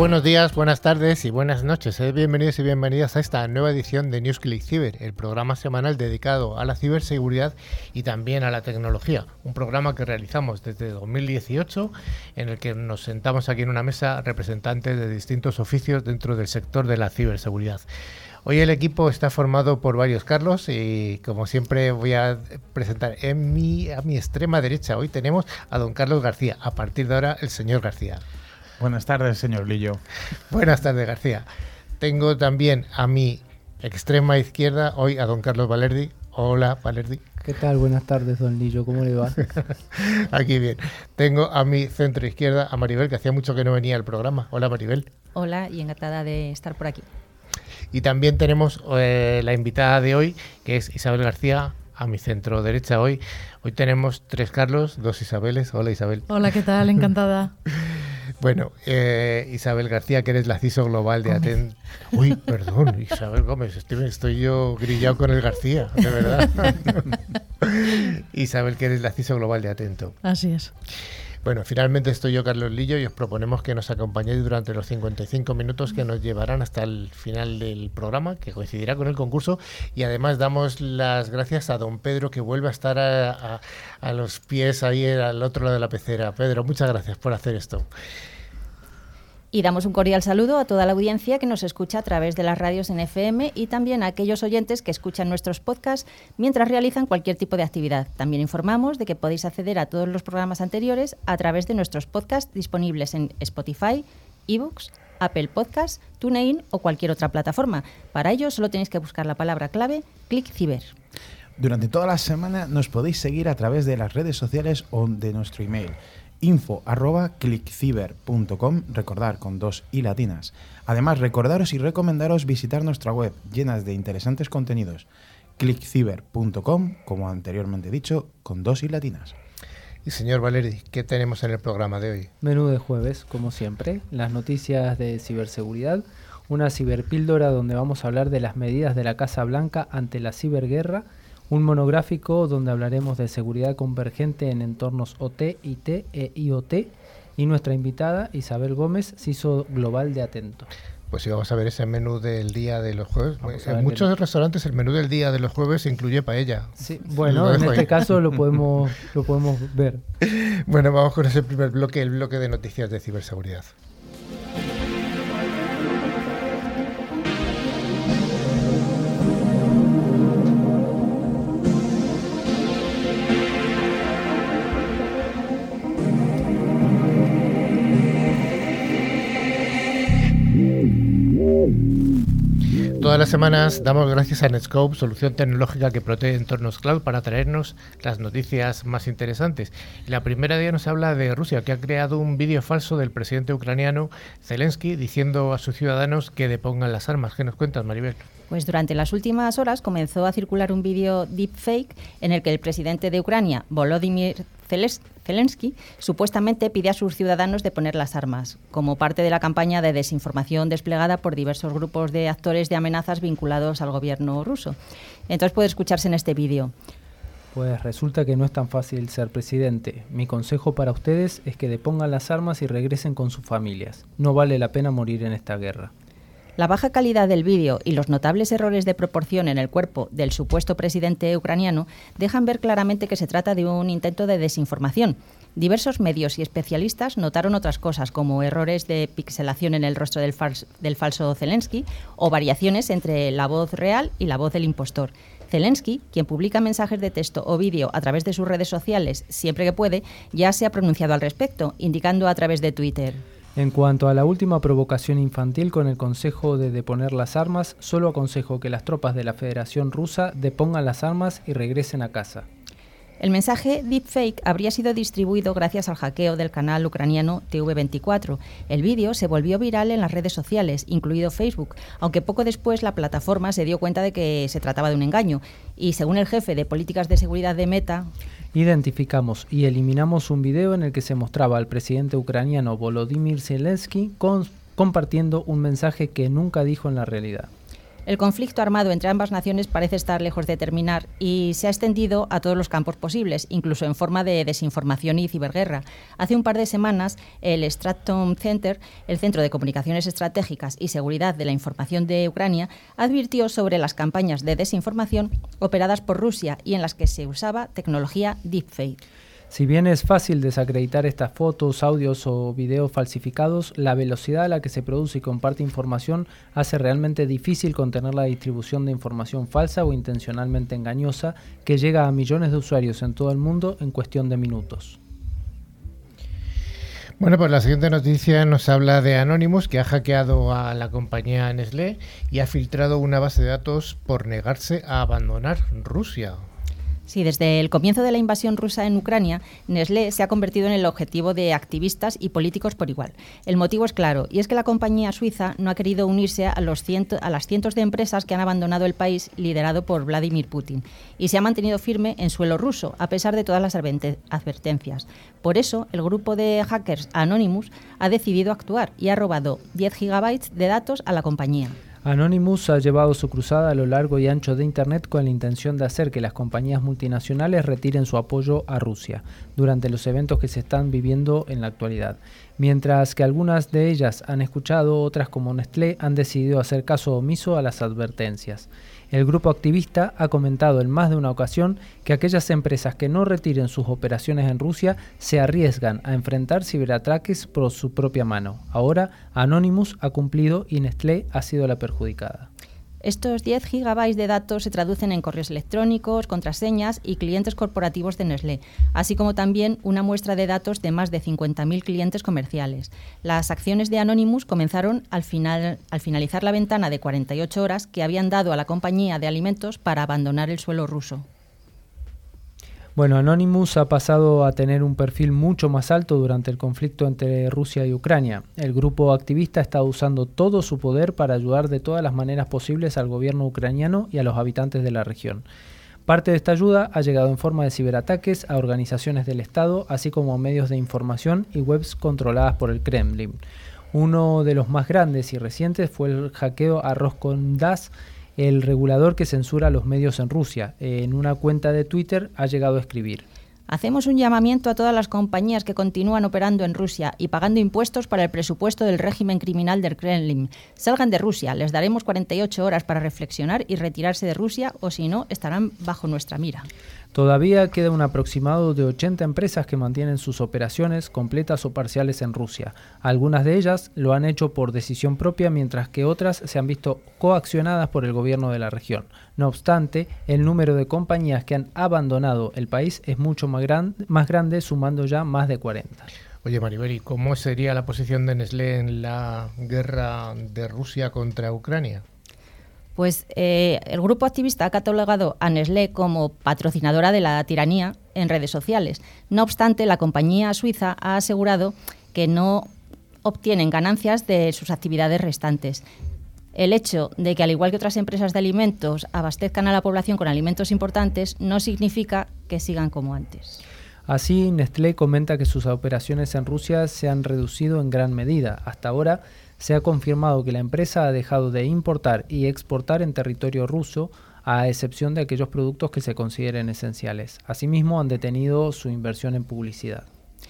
buenos días, buenas tardes y buenas noches. Eh, bienvenidos y bienvenidas a esta nueva edición de NewsClick Cyber, el programa semanal dedicado a la ciberseguridad y también a la tecnología. Un programa que realizamos desde 2018 en el que nos sentamos aquí en una mesa representantes de distintos oficios dentro del sector de la ciberseguridad. Hoy el equipo está formado por varios Carlos y como siempre voy a presentar en mi, a mi extrema derecha. Hoy tenemos a don Carlos García. A partir de ahora el señor García. Buenas tardes, señor Lillo. Buenas tardes, García. Tengo también a mi extrema izquierda hoy a don Carlos Valerdi. Hola, Valerdi. ¿Qué tal? Buenas tardes, don Lillo. ¿Cómo le va? Aquí bien. Tengo a mi centro izquierda a Maribel, que hacía mucho que no venía al programa. Hola, Maribel. Hola y encantada de estar por aquí. Y también tenemos eh, la invitada de hoy, que es Isabel García, a mi centro derecha hoy. Hoy tenemos tres Carlos, dos Isabeles. Hola, Isabel. Hola, ¿qué tal? Encantada. Bueno, eh, Isabel García, que eres la CISO global de Aten. Uy, perdón, Isabel Gómez, estoy, estoy, yo grillado con el García, de verdad. Isabel, que eres la CISO global de Atento. Así es. Bueno, finalmente estoy yo, Carlos Lillo, y os proponemos que nos acompañéis durante los 55 minutos que nos llevarán hasta el final del programa, que coincidirá con el concurso. Y además damos las gracias a don Pedro, que vuelve a estar a, a, a los pies ahí al otro lado de la pecera. Pedro, muchas gracias por hacer esto. Y damos un cordial saludo a toda la audiencia que nos escucha a través de las radios en FM y también a aquellos oyentes que escuchan nuestros podcasts mientras realizan cualquier tipo de actividad. También informamos de que podéis acceder a todos los programas anteriores a través de nuestros podcasts disponibles en Spotify, eBooks, Apple Podcasts, TuneIn o cualquier otra plataforma. Para ello solo tenéis que buscar la palabra clave ClickCiber. Durante toda la semana nos podéis seguir a través de las redes sociales o de nuestro email info arroba clickciber.com, recordar con dos y latinas. Además, recordaros y recomendaros visitar nuestra web llenas de interesantes contenidos, clickciber.com, como anteriormente dicho, con dos y latinas. Y señor Valeri, ¿qué tenemos en el programa de hoy? Menú de jueves, como siempre, las noticias de ciberseguridad, una ciberpíldora donde vamos a hablar de las medidas de la Casa Blanca ante la ciberguerra, un monográfico donde hablaremos de seguridad convergente en entornos OT, IT e IoT y nuestra invitada Isabel Gómez, CISO Global de Atento. Pues sí, vamos a ver ese menú del día de los jueves. En muchos restaurantes el menú del día de los jueves incluye paella. Sí, bueno, en este ahí. caso lo podemos, lo podemos ver. Bueno, vamos con ese primer bloque, el bloque de noticias de ciberseguridad. Las semanas damos gracias a Netscope, solución tecnológica que protege entornos cloud para traernos las noticias más interesantes. La primera día nos habla de Rusia, que ha creado un vídeo falso del presidente ucraniano Zelensky diciendo a sus ciudadanos que depongan las armas. ¿Qué nos cuentas, Maribel? Pues durante las últimas horas comenzó a circular un vídeo deepfake en el que el presidente de Ucrania, Volodymyr Zelensky, supuestamente pide a sus ciudadanos de poner las armas, como parte de la campaña de desinformación desplegada por diversos grupos de actores de amenazas vinculados al gobierno ruso. Entonces puede escucharse en este vídeo. Pues resulta que no es tan fácil ser presidente. Mi consejo para ustedes es que depongan las armas y regresen con sus familias. No vale la pena morir en esta guerra. La baja calidad del vídeo y los notables errores de proporción en el cuerpo del supuesto presidente ucraniano dejan ver claramente que se trata de un intento de desinformación. Diversos medios y especialistas notaron otras cosas, como errores de pixelación en el rostro del, del falso Zelensky o variaciones entre la voz real y la voz del impostor. Zelensky, quien publica mensajes de texto o vídeo a través de sus redes sociales siempre que puede, ya se ha pronunciado al respecto, indicando a través de Twitter. En cuanto a la última provocación infantil con el consejo de deponer las armas, solo aconsejo que las tropas de la Federación Rusa depongan las armas y regresen a casa. El mensaje deepfake habría sido distribuido gracias al hackeo del canal ucraniano TV24. El vídeo se volvió viral en las redes sociales, incluido Facebook, aunque poco después la plataforma se dio cuenta de que se trataba de un engaño. Y según el jefe de políticas de seguridad de Meta, Identificamos y eliminamos un video en el que se mostraba al presidente ucraniano Volodymyr Zelensky compartiendo un mensaje que nunca dijo en la realidad. El conflicto armado entre ambas naciones parece estar lejos de terminar y se ha extendido a todos los campos posibles, incluso en forma de desinformación y ciberguerra. Hace un par de semanas, el Stratton Center, el Centro de Comunicaciones Estratégicas y Seguridad de la Información de Ucrania, advirtió sobre las campañas de desinformación operadas por Rusia y en las que se usaba tecnología deepfake. Si bien es fácil desacreditar estas fotos, audios o videos falsificados, la velocidad a la que se produce y comparte información hace realmente difícil contener la distribución de información falsa o intencionalmente engañosa que llega a millones de usuarios en todo el mundo en cuestión de minutos. Bueno, pues la siguiente noticia nos habla de Anonymous, que ha hackeado a la compañía Nestlé y ha filtrado una base de datos por negarse a abandonar Rusia. Sí, desde el comienzo de la invasión rusa en Ucrania, Nestlé se ha convertido en el objetivo de activistas y políticos por igual. El motivo es claro, y es que la compañía suiza no ha querido unirse a, las cientos de empresas que han abandonado el país liderado por Vladimir Putin, y se ha mantenido firme en suelo ruso, a pesar de todas las advertencias. Por eso, el grupo de hackers Anonymous ha decidido actuar y ha robado 10 gigabytes de datos a la compañía. Anonymous ha llevado su cruzada a lo largo y ancho de Internet con la intención de hacer que las compañías multinacionales retiren su apoyo a Rusia durante los eventos que se están viviendo en la actualidad. Mientras que algunas de ellas han escuchado, otras como Nestlé han decidido hacer caso omiso a las advertencias. El grupo activista ha comentado en más de una ocasión que aquellas empresas que no retiren sus operaciones en Rusia se arriesgan a enfrentar ciberataques por su propia mano. Ahora, Anonymous ha cumplido y Nestlé ha sido la perjudicada. Estos 10 gigabytes de datos se traducen en correos electrónicos, contraseñas y clientes corporativos de Nestlé, así como también una muestra de datos de más de 50.000 clientes comerciales. Las acciones de Anonymous comenzaron al, al finalizar la ventana de 48 horas que habían dado a la compañía de alimentos para abandonar el suelo ruso. Bueno, Anonymous ha pasado a tener un perfil mucho más alto durante el conflicto entre Rusia y Ucrania. El grupo activista está usando todo su poder para ayudar de todas las maneras posibles al gobierno ucraniano y a los habitantes de la región. Parte de esta ayuda ha llegado en forma de ciberataques a organizaciones del Estado, así como a medios de información y webs controladas por el Kremlin. Uno de los más grandes y recientes fue el hackeo a Roskomnadzor el regulador que censura los medios en Rusia. En una cuenta de Twitter ha llegado a escribir. Hacemos un llamamiento a todas las compañías que continúan operando en Rusia y pagando impuestos para el presupuesto del régimen criminal del Kremlin. Salgan de Rusia, les daremos 48 horas para reflexionar y retirarse de Rusia o si no, estarán bajo nuestra mira. Todavía queda un aproximado de 80 empresas que mantienen sus operaciones completas o parciales en Rusia. Algunas de ellas lo han hecho por decisión propia, mientras que otras se han visto coaccionadas por el gobierno de la región. No obstante, el número de compañías que han abandonado el país es mucho más, grande, sumando ya más de 40. Oye, Maribel, cómo sería la posición de Nestlé en la guerra de Rusia contra Ucrania? Pues eh, el grupo activista ha catalogado a Nestlé como patrocinadora de la tiranía en redes sociales. No obstante, la compañía suiza ha asegurado que no obtienen ganancias de sus actividades restantes. El hecho de que, al igual que otras empresas de alimentos, abastezcan a la población con alimentos importantes no significa que sigan como antes. Así, Nestlé comenta que sus operaciones en Rusia se han reducido en gran medida. Hasta ahora, se ha confirmado que la empresa ha dejado de importar y exportar en territorio ruso, a excepción de aquellos productos que se consideren esenciales. Asimismo, han detenido su inversión en publicidad.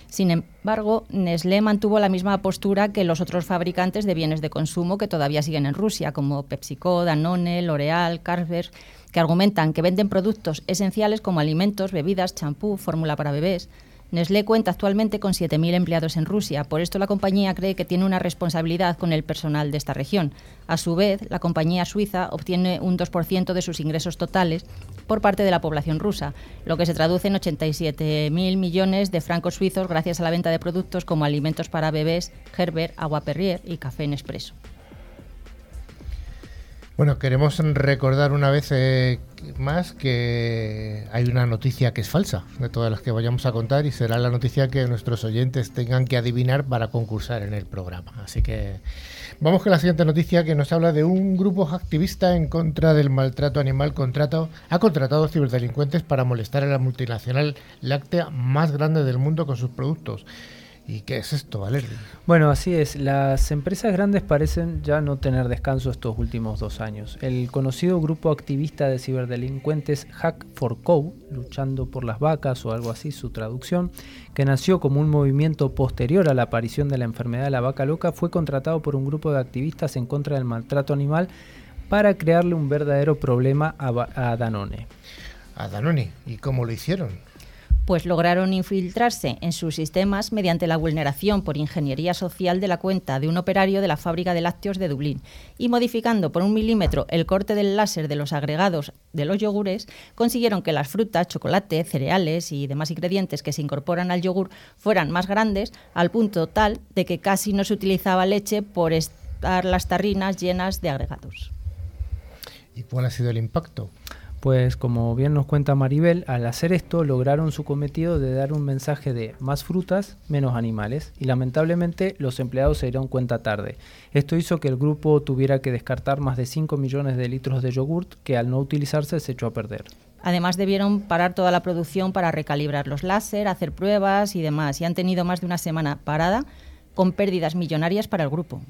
Sin embargo, Nestlé mantuvo la misma postura que los otros fabricantes de bienes de consumo que todavía siguen en Rusia, como PepsiCo, Danone, L'Oreal, Carver, que argumentan que venden productos esenciales como alimentos, bebidas, champú, fórmula para bebés, Nestlé cuenta actualmente con 7.000 empleados en Rusia, por esto la compañía cree que tiene una responsabilidad con el personal de esta región. A su vez, la compañía suiza obtiene un 2% de sus ingresos totales por parte de la población rusa, lo que se traduce en 87.000 millones de francos suizos gracias a la venta de productos como alimentos para bebés, Gerber, agua Perrier y café Nespresso. Bueno, queremos recordar una vez eh, más que hay una noticia que es falsa de todas las que vayamos a contar y será la noticia que nuestros oyentes tengan que adivinar para concursar en el programa. Así que vamos con la siguiente noticia que nos habla de un grupo activista en contra del maltrato animal contrato, ha contratado ciberdelincuentes para molestar a la multinacional láctea más grande del mundo con sus productos. ¿Y qué es esto, Valeria? Bueno, así es. Las empresas grandes parecen ya no tener descanso estos últimos dos años. El conocido grupo activista de ciberdelincuentes Hack for Cow, luchando por las vacas o algo así, su traducción, que nació como un movimiento posterior a la aparición de la enfermedad de la vaca loca, fue contratado por un grupo de activistas en contra del maltrato animal para crearle un verdadero problema a, a Danone. A Danone. ¿Y cómo lo hicieron? Pues lograron infiltrarse en sus sistemas mediante la vulneración por ingeniería social de la cuenta de un operario de la fábrica de lácteos de Dublín y modificando por un milímetro el corte del láser de los agregados de los yogures, consiguieron que las frutas, chocolate, cereales y demás ingredientes que se incorporan al yogur fueran más grandes al punto tal de que casi no se utilizaba leche por estar las tarrinas llenas de agregados. ¿Y cuál ha sido el impacto? Pues como bien nos cuenta Maribel, al hacer esto lograron su cometido de dar un mensaje de más frutas, menos animales, y lamentablemente los empleados se dieron cuenta tarde. Esto hizo que el grupo tuviera que descartar más de 5 millones de litros de yogurt que al no utilizarse se echó a perder. Además debieron parar toda la producción para recalibrar los láser, hacer pruebas y demás, y han tenido más de una semana parada con pérdidas millonarias para el grupo.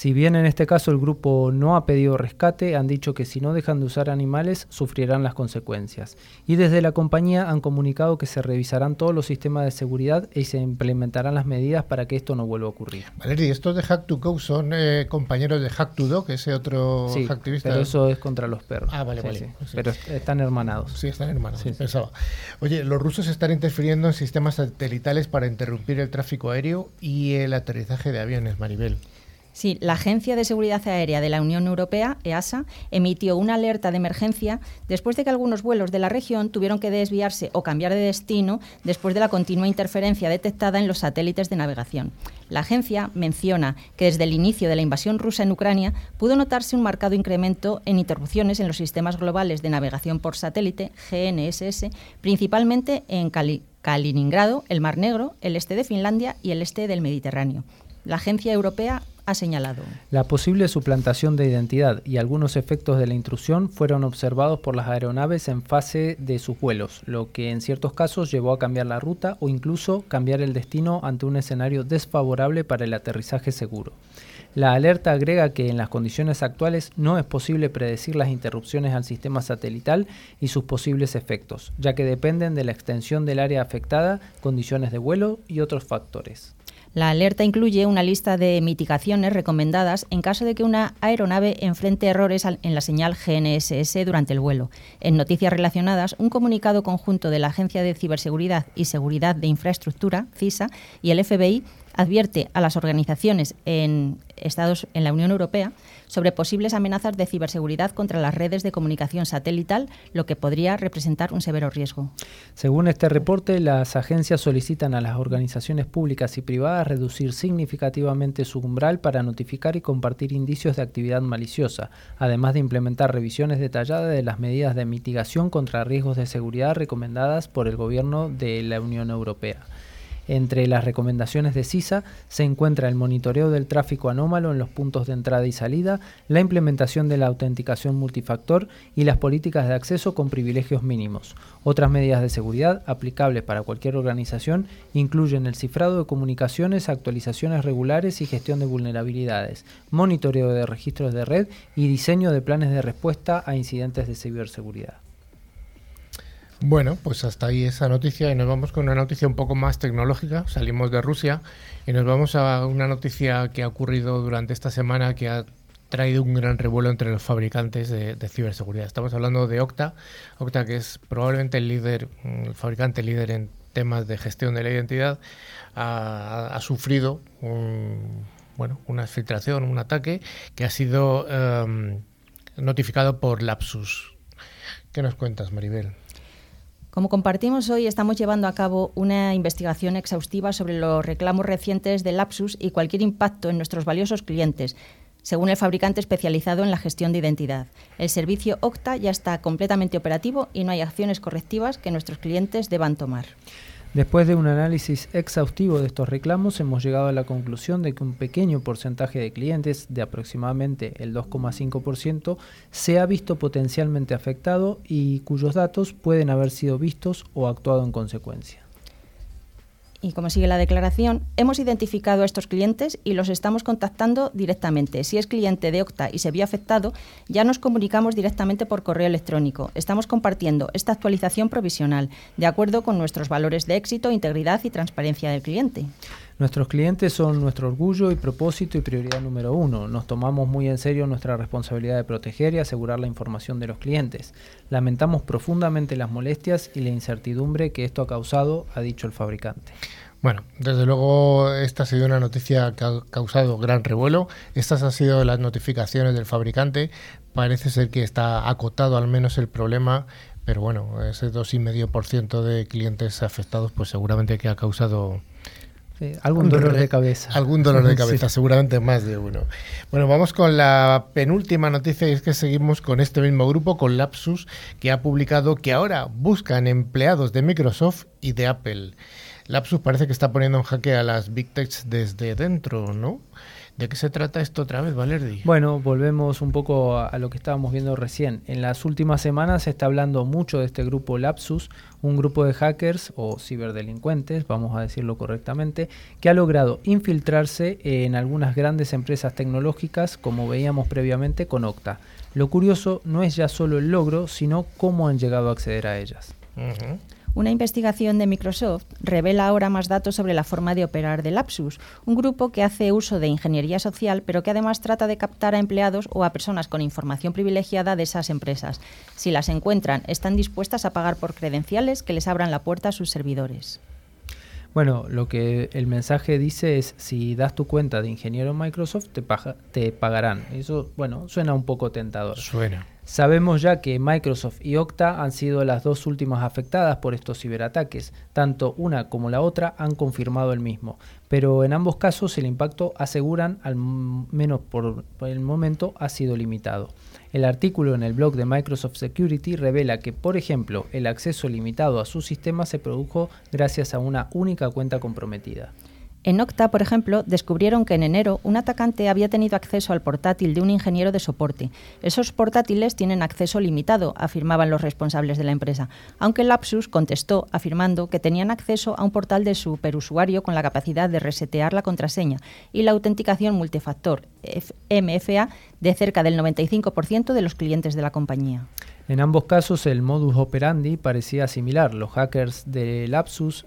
Si bien en este caso el grupo no ha pedido rescate, han dicho que si no dejan de usar animales sufrirán las consecuencias. Y desde la compañía han comunicado que se revisarán todos los sistemas de seguridad y se implementarán las medidas para que esto no vuelva a ocurrir. Valeria, estos de Hack to Go son eh, compañeros de Hack to Dog, ese otro sí, activista. Pero eso es contra los perros. Ah, vale, vale. Sí. Pero están hermanados. Sí, están hermanados. Pensaba. Oye, los rusos están interfiriendo en sistemas satelitales para interrumpir el tráfico aéreo y el aterrizaje de aviones, Maribel. Sí, la Agencia de Seguridad Aérea de la Unión Europea, EASA, emitió una alerta de emergencia después de que algunos vuelos de la región tuvieron que desviarse o cambiar de destino después de la continua interferencia detectada en los satélites de navegación. La agencia menciona que desde el inicio de la invasión rusa en Ucrania pudo notarse un marcado incremento en interrupciones en los sistemas globales de navegación por satélite, GNSS, principalmente en Kaliningrado, el Mar Negro, el este de Finlandia y el este del Mediterráneo. La agencia europea ha señalado. La posible suplantación de identidad y algunos efectos de la intrusión fueron observados por las aeronaves en fase de sus vuelos, lo que en ciertos casos llevó a cambiar la ruta o incluso cambiar el destino ante un escenario desfavorable para el aterrizaje seguro. La alerta agrega que en las condiciones actuales no es posible predecir las interrupciones al sistema satelital y sus posibles efectos, ya que dependen de la extensión del área afectada, condiciones de vuelo y otros factores. La alerta incluye una lista de mitigaciones recomendadas en caso de que una aeronave enfrente errores en la señal GNSS durante el vuelo. En noticias relacionadas, un comunicado conjunto de la Agencia de Ciberseguridad y Seguridad de Infraestructura, CISA, y el FBI advierte a las organizaciones en Estados en la Unión Europea sobre posibles amenazas de ciberseguridad contra las redes de comunicación satelital, lo que podría representar un severo riesgo. Según este reporte, las agencias solicitan a las organizaciones públicas y privadas reducir significativamente su umbral para notificar y compartir indicios de actividad maliciosa, además de implementar revisiones detalladas de las medidas de mitigación contra riesgos de seguridad recomendadas por el gobierno de la Unión Europea. Entre las recomendaciones de CISA se encuentra el monitoreo del tráfico anómalo en los puntos de entrada y salida, la implementación de la autenticación multifactor y las políticas de acceso con privilegios mínimos. Otras medidas de seguridad aplicables para cualquier organización incluyen el cifrado de comunicaciones, actualizaciones regulares y gestión de vulnerabilidades, monitoreo de registros de red y diseño de planes de respuesta a incidentes de ciberseguridad. Bueno, pues hasta ahí esa noticia y nos vamos con una noticia un poco más tecnológica. Salimos de Rusia y nos vamos a una noticia que ha ocurrido durante esta semana que ha traído un gran revuelo entre los fabricantes de, ciberseguridad. Estamos hablando de Okta, Okta que es probablemente el líder, el fabricante líder en temas de gestión de la identidad, ha, sufrido bueno, una filtración, un ataque que ha sido em, notificado por Lapsus. ¿Qué nos cuentas, Maribel? Como compartimos hoy, estamos llevando a cabo una investigación exhaustiva sobre los reclamos recientes de Lapsus y cualquier impacto en nuestros valiosos clientes, según el fabricante especializado en la gestión de identidad. El servicio Octa ya está completamente operativo y no hay acciones correctivas que nuestros clientes deban tomar. Después de un análisis exhaustivo de estos reclamos, hemos llegado a la conclusión de que un pequeño porcentaje de clientes, de aproximadamente el 2,5%, se ha visto potencialmente afectado y cuyos datos pueden haber sido vistos o actuado en consecuencia. Y como sigue la declaración, hemos identificado a estos clientes y los estamos contactando directamente. Si es cliente de Octa y se vio afectado, ya nos comunicamos directamente por correo electrónico. Estamos compartiendo esta actualización provisional, de acuerdo con nuestros valores de éxito, integridad y transparencia del cliente. Nuestros clientes son nuestro orgullo y propósito y prioridad número uno. Nos tomamos muy en serio nuestra responsabilidad de proteger y asegurar la información de los clientes. Lamentamos profundamente las molestias y la incertidumbre que esto ha causado, ha dicho el fabricante. Bueno, desde luego esta ha sido una noticia que ha causado gran revuelo. Estas han sido las notificaciones del fabricante. Parece ser que está acotado al menos el problema, pero bueno, ese 2,5% de clientes afectados pues seguramente que ha causado algún dolor de cabeza. Algún dolor de cabeza, seguramente más de uno. Bueno, vamos con la penúltima noticia y es que seguimos con este mismo grupo, con Lapsus, que ha publicado que ahora buscan empleados de Microsoft y de Apple. Lapsus parece que está poniendo en jaque a las Big Techs desde dentro, ¿no? ¿De qué se trata esto otra vez, Valerdi? Bueno, volvemos un poco a, lo que estábamos viendo recién. En las últimas semanas se está hablando mucho de este grupo Lapsus, un grupo de hackers o ciberdelincuentes, vamos a decirlo correctamente, que ha logrado infiltrarse en algunas grandes empresas tecnológicas, como veíamos previamente con Octa. Lo curioso no es ya solo el logro, sino cómo han llegado a acceder a ellas. Una investigación de Microsoft revela ahora más datos sobre la forma de operar de Lapsus, un grupo que hace uso de ingeniería social, pero que además trata de captar a empleados o a personas con información privilegiada de esas empresas. Si las encuentran, están dispuestas a pagar por credenciales que les abran la puerta a sus servidores. Bueno, lo que el mensaje dice es, si das tu cuenta de ingeniero en Microsoft, te, te pagarán. Eso, bueno, suena un poco tentador. Suena. Sabemos ya que Microsoft y Okta han sido las dos últimas afectadas por estos ciberataques. Tanto una como la otra han confirmado el mismo. Pero en ambos casos el impacto, aseguran, al menos por, el momento, ha sido limitado. El artículo en el blog de Microsoft Security revela que, por ejemplo, el acceso limitado a su sistema se produjo gracias a una única cuenta comprometida. En Octa, por ejemplo, descubrieron que en enero un atacante había tenido acceso al portátil de un ingeniero de soporte. Esos portátiles tienen acceso limitado, afirmaban los responsables de la empresa, aunque Lapsus contestó afirmando que tenían acceso a un portal de superusuario con la capacidad de resetear la contraseña y la autenticación multifactor MFA de cerca del 95% de los clientes de la compañía. En ambos casos el modus operandi parecía similar. Los hackers de Lapsus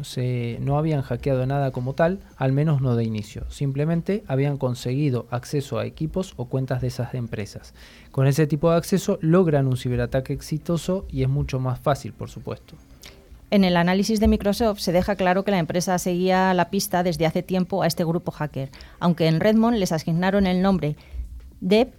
no habían hackeado nada como tal, al menos no de inicio. Simplemente habían conseguido acceso a equipos o cuentas de esas empresas. Con ese tipo de acceso logran un ciberataque exitoso y es mucho más fácil, por supuesto. En el análisis de Microsoft se deja claro que la empresa seguía la pista desde hace tiempo a este grupo hacker, aunque en Redmond les asignaron el nombre de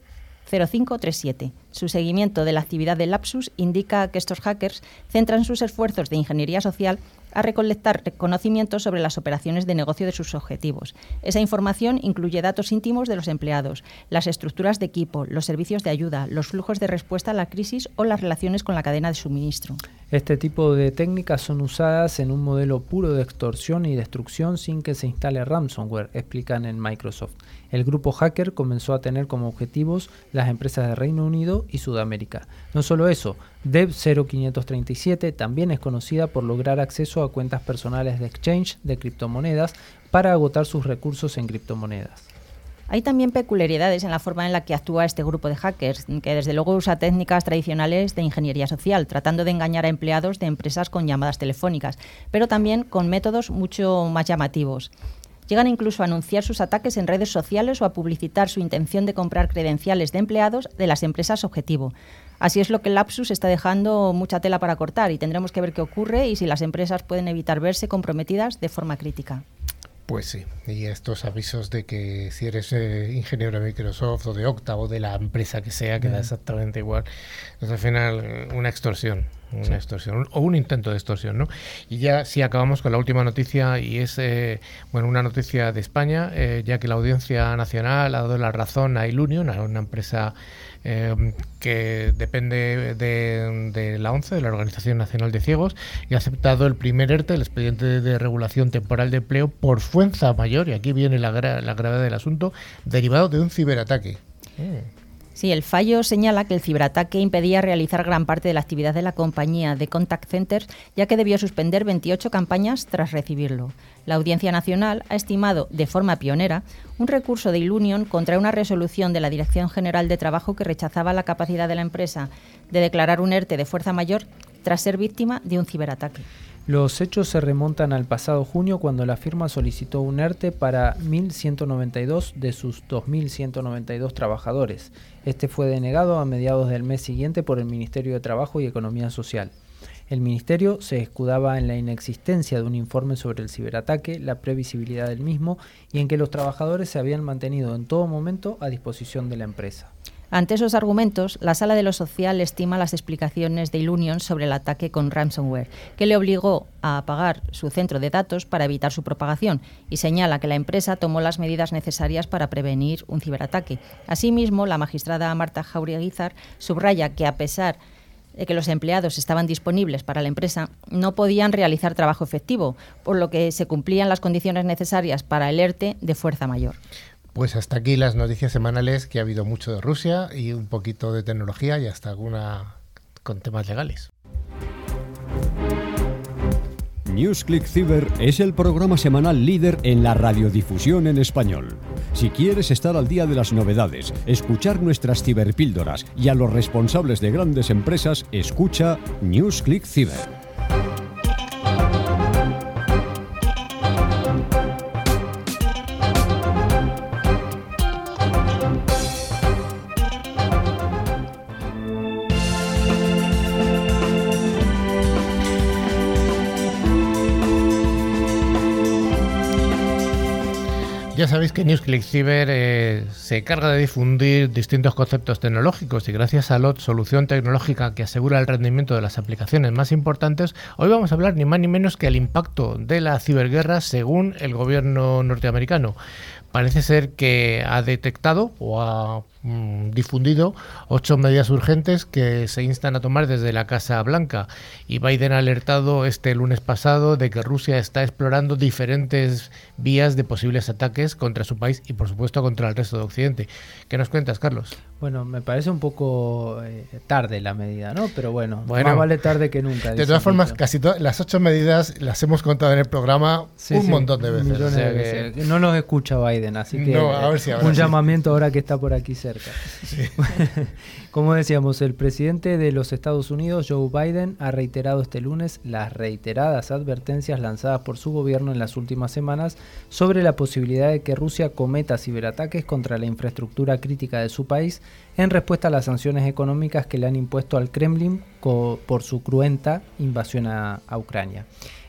0537. Su seguimiento de la actividad de Lapsus indica que estos hackers centran sus esfuerzos de ingeniería social a recolectar conocimientos sobre las operaciones de negocio de sus objetivos. Esa información incluye datos íntimos de los empleados, las estructuras de equipo, los servicios de ayuda, los flujos de respuesta a la crisis o las relaciones con la cadena de suministro. Este tipo de técnicas son usadas en un modelo puro de extorsión y destrucción sin que se instale ransomware, explican en Microsoft. El grupo hacker comenzó a tener como objetivos las empresas de Reino Unido y Sudamérica. No solo eso, Dev 0537 también es conocida por lograr acceso a cuentas personales de exchange de criptomonedas para agotar sus recursos en criptomonedas. Hay también peculiaridades en la forma en la que actúa este grupo de hackers, que desde luego usa técnicas tradicionales de ingeniería social, tratando de engañar a empleados de empresas con llamadas telefónicas, pero también con métodos mucho más llamativos. Llegan incluso a anunciar sus ataques en redes sociales o a publicitar su intención de comprar credenciales de empleados de las empresas objetivo. Así es lo que el Lapsus está dejando mucha tela para cortar y tendremos que ver qué ocurre y si las empresas pueden evitar verse comprometidas de forma crítica. Pues sí, y estos avisos de que si eres eh, ingeniero de Microsoft o de Octa o de la empresa que sea, queda exactamente igual. Es al final eh, una extorsión, una extorsión o un intento de extorsión, ¿no? Y ya sí acabamos con la última noticia y es eh, bueno una noticia de España, ya que la Audiencia Nacional ha dado la razón a Ilunion, a una empresa Em, que depende de, la ONCE, de la Organización Nacional de Ciegos, y ha aceptado el primer ERTE, el expediente de regulación temporal de empleo, por fuerza mayor, y aquí viene la, la gravedad del asunto, derivado de un ciberataque. Sí, el fallo señala que el ciberataque impedía realizar gran parte de la actividad de la compañía de contact centers, ya que debió suspender 28 campañas tras recibirlo. La Audiencia Nacional ha estimado de forma pionera un recurso de Ilunion contra una resolución de la Dirección General de Trabajo que rechazaba la capacidad de la empresa de declarar un ERTE de fuerza mayor tras ser víctima de un ciberataque. Los hechos se remontan al pasado junio cuando la firma solicitó un ERTE para 1.192 de sus 2.192 trabajadores. Este fue denegado a mediados del mes siguiente por el Ministerio de Trabajo y Economía Social. El Ministerio se escudaba en la inexistencia de un informe sobre el ciberataque, la previsibilidad del mismo y en que los trabajadores se habían mantenido en todo momento a disposición de la empresa. Ante esos argumentos, la Sala de lo Social estima las explicaciones de Ilunion sobre el ataque con ransomware, que le obligó a apagar su centro de datos para evitar su propagación y señala que la empresa tomó las medidas necesarias para prevenir un ciberataque. Asimismo, la magistrada Marta Jauregui-Guizar subraya que a pesar de que los empleados estaban disponibles para la empresa, no podían realizar trabajo efectivo, por lo que se cumplían las condiciones necesarias para el ERTE de fuerza mayor. Pues hasta aquí las noticias semanales que ha habido mucho de Rusia y un poquito de tecnología y hasta alguna con temas legales. NewsClick Cyber es el programa semanal líder en la radiodifusión en español. Si quieres estar al día de las novedades, escuchar nuestras ciberpíldoras y a los responsables de grandes empresas, escucha NewsClick Cyber. Ya sabéis que NewsClick Cyber eh, se carga de difundir distintos conceptos tecnológicos y gracias a LOT, solución tecnológica que asegura el rendimiento de las aplicaciones más importantes, hoy vamos a hablar ni más ni menos que el impacto de la ciberguerra según el gobierno norteamericano. Parece ser que ha detectado o ha Mm, difundido ocho medidas urgentes que se instan a tomar desde la Casa Blanca. Y Biden ha alertado este lunes pasado de que Rusia está explorando diferentes vías de posibles ataques contra su país y, por supuesto, contra el resto de Occidente. ¿Qué nos cuentas, Carlos? Bueno, me parece un poco eh, tarde la medida, ¿no? Pero bueno, más vale tarde que nunca. De todas formas, casi todas las ocho medidas las hemos contado en el programa un montón de veces. No nos escucha Biden, así que un llamamiento ahora que está por aquí cerca. Como decíamos, el presidente de los Estados Unidos, Joe Biden, ha reiterado este lunes las reiteradas advertencias lanzadas por su gobierno en las últimas semanas sobre la posibilidad de que Rusia cometa ciberataques contra la infraestructura crítica de su país en respuesta a las sanciones económicas que le han impuesto al Kremlin por su cruenta invasión a Ucrania.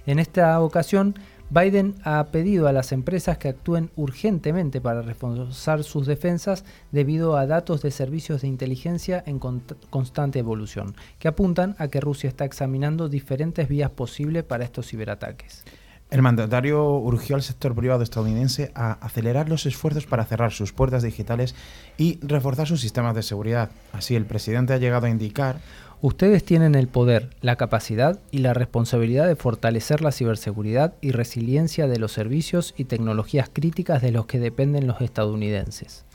En esta ocasión, Biden ha pedido a las empresas que actúen urgentemente para reforzar sus defensas debido a datos de servicios de inteligencia en constante evolución, que apuntan a que Rusia está examinando diferentes vías posibles para estos ciberataques. El mandatario urgió al sector privado estadounidense a acelerar los esfuerzos para cerrar sus puertas digitales y reforzar sus sistemas de seguridad. Así, el presidente ha llegado a indicar Ustedes tienen el poder, la capacidad y la responsabilidad de fortalecer la ciberseguridad y resiliencia de los servicios y tecnologías críticas de los que dependen los estadounidenses.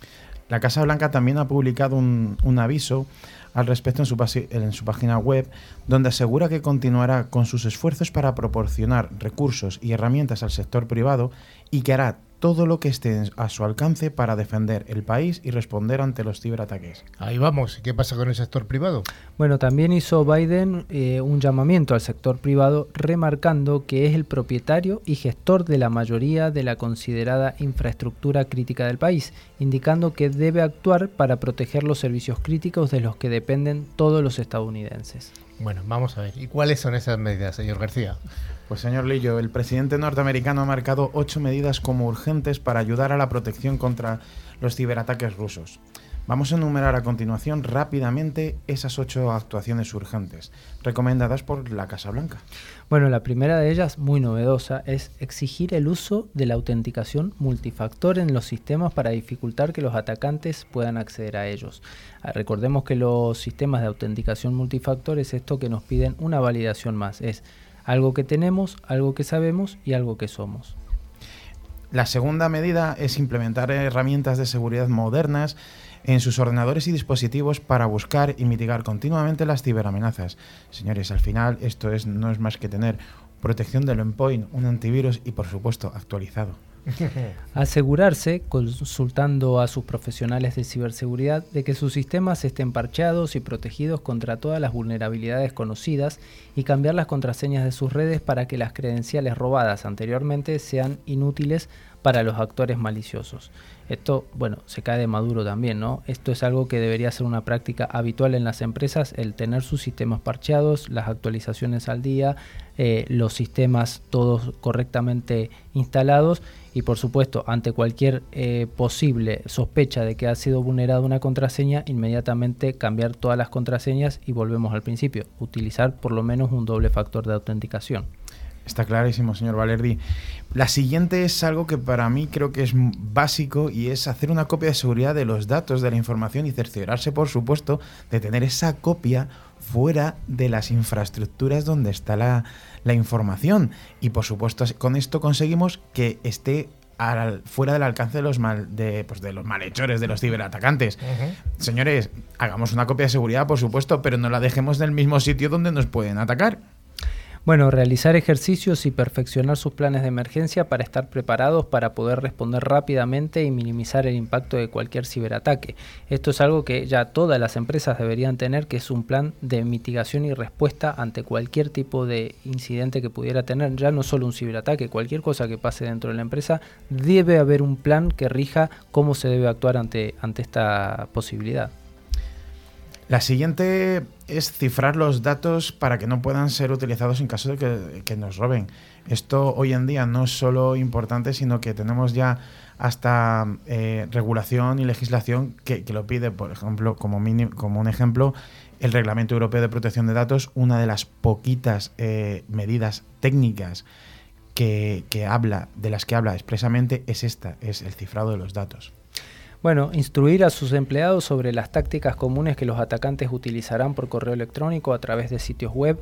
La Casa Blanca también ha publicado un, aviso al respecto en su, en su, página web, donde asegura que continuará con sus esfuerzos para proporcionar recursos y herramientas al sector privado y que hará todo lo que esté a su alcance para defender el país y responder ante los ciberataques. Ahí vamos. ¿Y qué pasa con el sector privado? Bueno, también hizo Biden eh, un llamamiento al sector privado remarcando que es el propietario y gestor de la mayoría de la considerada infraestructura crítica del país, indicando que debe actuar para proteger los servicios críticos de los que dependen todos los estadounidenses. Bueno, vamos a ver. ¿Y cuáles son esas medidas, señor García? Pues señor Lillo, el presidente norteamericano ha marcado ocho medidas como urgentes para ayudar a la protección contra los ciberataques rusos. Vamos a enumerar a continuación rápidamente esas ocho actuaciones urgentes, recomendadas por la Casa Blanca. Bueno, la primera de ellas, muy novedosa, es exigir el uso de la autenticación multifactor en los sistemas para dificultar que los atacantes puedan acceder a ellos. Ah, recordemos que los sistemas de autenticación multifactor es esto que nos piden una validación más, es algo que tenemos, algo que sabemos y algo que somos. La segunda medida es implementar herramientas de seguridad modernas en sus ordenadores y dispositivos para buscar y mitigar continuamente las ciberamenazas. Señores, al final esto es, no es más que tener protección del endpoint, un antivirus y por supuesto actualizado. Asegurarse, consultando a sus profesionales de ciberseguridad, de que sus sistemas estén parcheados y protegidos contra todas las vulnerabilidades conocidas y cambiar las contraseñas de sus redes para que las credenciales robadas anteriormente sean inútiles para los actores maliciosos. Esto, bueno, se cae de maduro también, ¿no? Esto es algo que debería ser una práctica habitual en las empresas, el tener sus sistemas parcheados, las actualizaciones al día, eh, los sistemas todos correctamente instalados y por supuesto ante cualquier eh, posible sospecha de que ha sido vulnerada una contraseña, inmediatamente cambiar todas las contraseñas y volvemos al principio, utilizar por lo menos un doble factor de autenticación. Está clarísimo, señor Valerdi. La siguiente es algo que para mí creo que es básico y es hacer una copia de seguridad de los datos, de la información y cerciorarse, por supuesto, de tener esa copia fuera de las infraestructuras donde está la, información. Y por supuesto, con esto conseguimos que esté fuera del alcance de los, mal, de, pues de los malhechores, de los ciberatacantes. Señores, hagamos una copia de seguridad, por supuesto, pero no la dejemos en el mismo sitio donde nos pueden atacar. Bueno, realizar ejercicios y perfeccionar sus planes de emergencia para estar preparados para poder responder rápidamente y minimizar el impacto de cualquier ciberataque. Esto es algo que ya todas las empresas deberían tener, que es un plan de mitigación y respuesta ante cualquier tipo de incidente que pudiera tener, ya no solo un ciberataque, cualquier cosa que pase dentro de la empresa, debe haber un plan que rija cómo se debe actuar ante, ante esta posibilidad. La siguiente es cifrar los datos para que no puedan ser utilizados en caso de que, nos roben. Esto hoy en día no es solo importante, sino que tenemos ya hasta eh, regulación y legislación que, lo pide, por ejemplo, como, como un ejemplo, el Reglamento Europeo de Protección de Datos, una de las poquitas eh, medidas técnicas que habla, de las que habla expresamente, es esta, es el cifrado de los datos. Bueno, instruir a sus empleados sobre las tácticas comunes que los atacantes utilizarán por correo electrónico a través de sitios web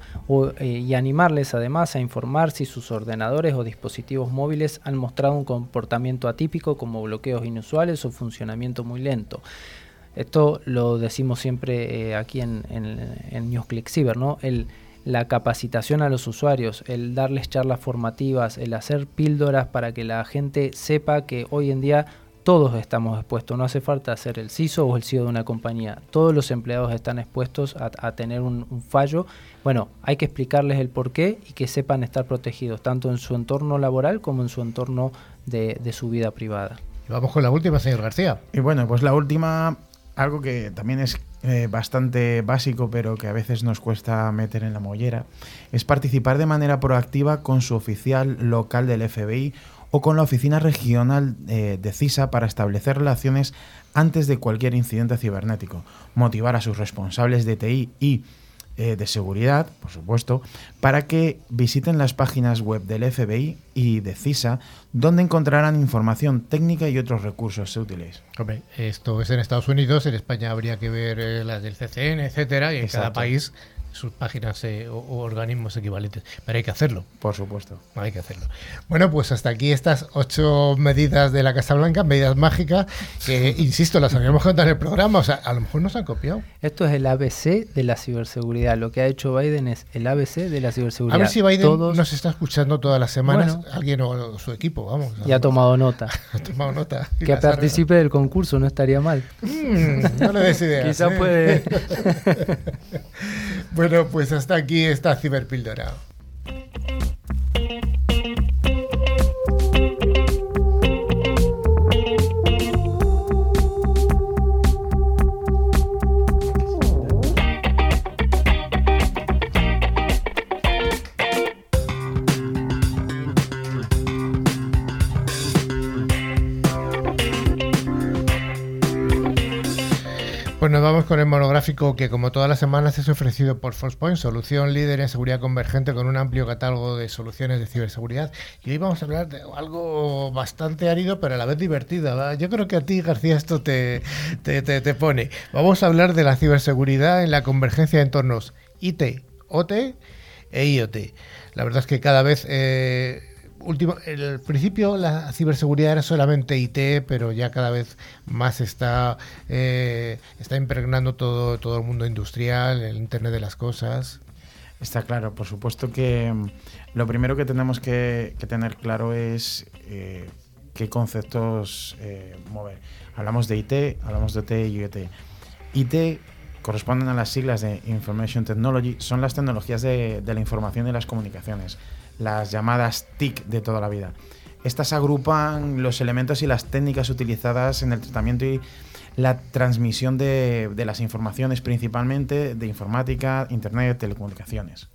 eh, y animarles además a informar si sus ordenadores o dispositivos móviles han mostrado un comportamiento atípico como bloqueos inusuales o funcionamiento muy lento. Esto lo decimos siempre eh, aquí en, en, NewsClick Cyber, ¿no? El, la capacitación a los usuarios, el darles charlas formativas, el hacer píldoras para que la gente sepa que hoy en día todos estamos expuestos, no hace falta ser el CISO o el CEO de una compañía, todos los empleados están expuestos a, tener un, fallo. Bueno, hay que explicarles el por qué y que sepan estar protegidos, tanto en su entorno laboral como en su entorno de, su vida privada. vamos con la última, señor García. Y bueno, pues la última, algo que también es eh, bastante básico, pero que a veces nos cuesta meter en la mollera, es participar de manera proactiva con su oficial local del FBI o con la Oficina Regional eh, de CISA para establecer relaciones antes de cualquier incidente cibernético, motivar a sus responsables de TI y eh, de seguridad, por supuesto, para que visiten las páginas web del FBI y de CISA, donde encontrarán información técnica y otros recursos útiles. esto es en Estados Unidos, en España habría que ver eh, las del CCN, etcétera, y en cada país sus páginas eh, o, organismos equivalentes. Pero hay que hacerlo. Por supuesto. Hay que hacerlo. Bueno, pues hasta aquí estas ocho medidas de la Casa Blanca, medidas mágicas, que, insisto, las habíamos contado en el programa. O sea, a lo mejor nos han copiado. Esto es el ABC de la ciberseguridad. Lo que ha hecho Biden es el ABC de la ciberseguridad. A ver si Biden nos está escuchando todas las semanas. alguien o su equipo, vamos. Y ha tomado nota. ha tomado nota. Que participe del concurso, no estaría mal. Mm, no le des ideas. Quizá ¿eh? puede. Bueno, pues hasta aquí esta ciberpíldora. Monográfico que como todas las semanas es ofrecido por Forcepoint, solución líder en seguridad convergente con un amplio catálogo de soluciones de ciberseguridad. Y hoy vamos a hablar de algo bastante árido pero a la vez divertido. Yo creo que a ti, García, esto te, te, pone. Vamos a hablar de la ciberseguridad en la convergencia de entornos IT, OT e IoT. La verdad es que cada vez... Eh, último, el principio la ciberseguridad era solamente IT, pero ya cada vez más está, eh, está impregnando todo, todo el mundo industrial, el Internet de las cosas. Está claro, por supuesto que mm, lo primero que tenemos que, tener claro es eh, qué conceptos eh, mover. Hablamos de IT, hablamos de OT y IoT. IT corresponden a las siglas de Information Technology, son las tecnologías de, de la información y las comunicaciones, las llamadas TIC de toda la vida. Estas agrupan los elementos y las técnicas utilizadas en el tratamiento y la transmisión de, las informaciones principalmente de informática, internet, telecomunicaciones.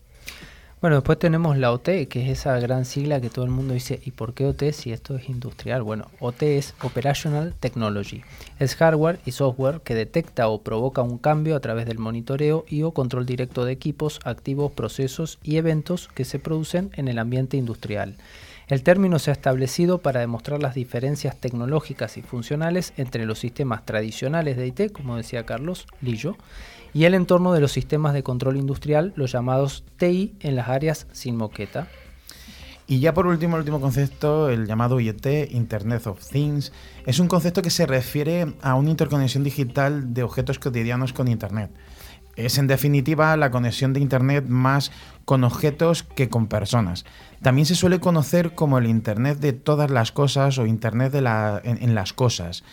Bueno, después tenemos la OT, que es esa gran sigla que todo el mundo dice, ¿y por qué OT si esto es industrial? Bueno, OT es Operational Technology. Es hardware y software que detecta o provoca un cambio a través del monitoreo y o control directo de equipos, activos, procesos y eventos que se producen en el ambiente industrial. El término se ha establecido para demostrar las diferencias tecnológicas y funcionales entre los sistemas tradicionales de IT, como decía Carlos Lillo, y el entorno de los sistemas de control industrial, los llamados TI en las áreas sin moqueta. Y ya por último, el último concepto, el llamado IoT, Internet of Things, es un concepto que se refiere a una interconexión digital de objetos cotidianos con Internet. Es en definitiva la conexión de Internet más con objetos que con personas. También se suele conocer como el Internet de todas las cosas o Internet de en las cosas.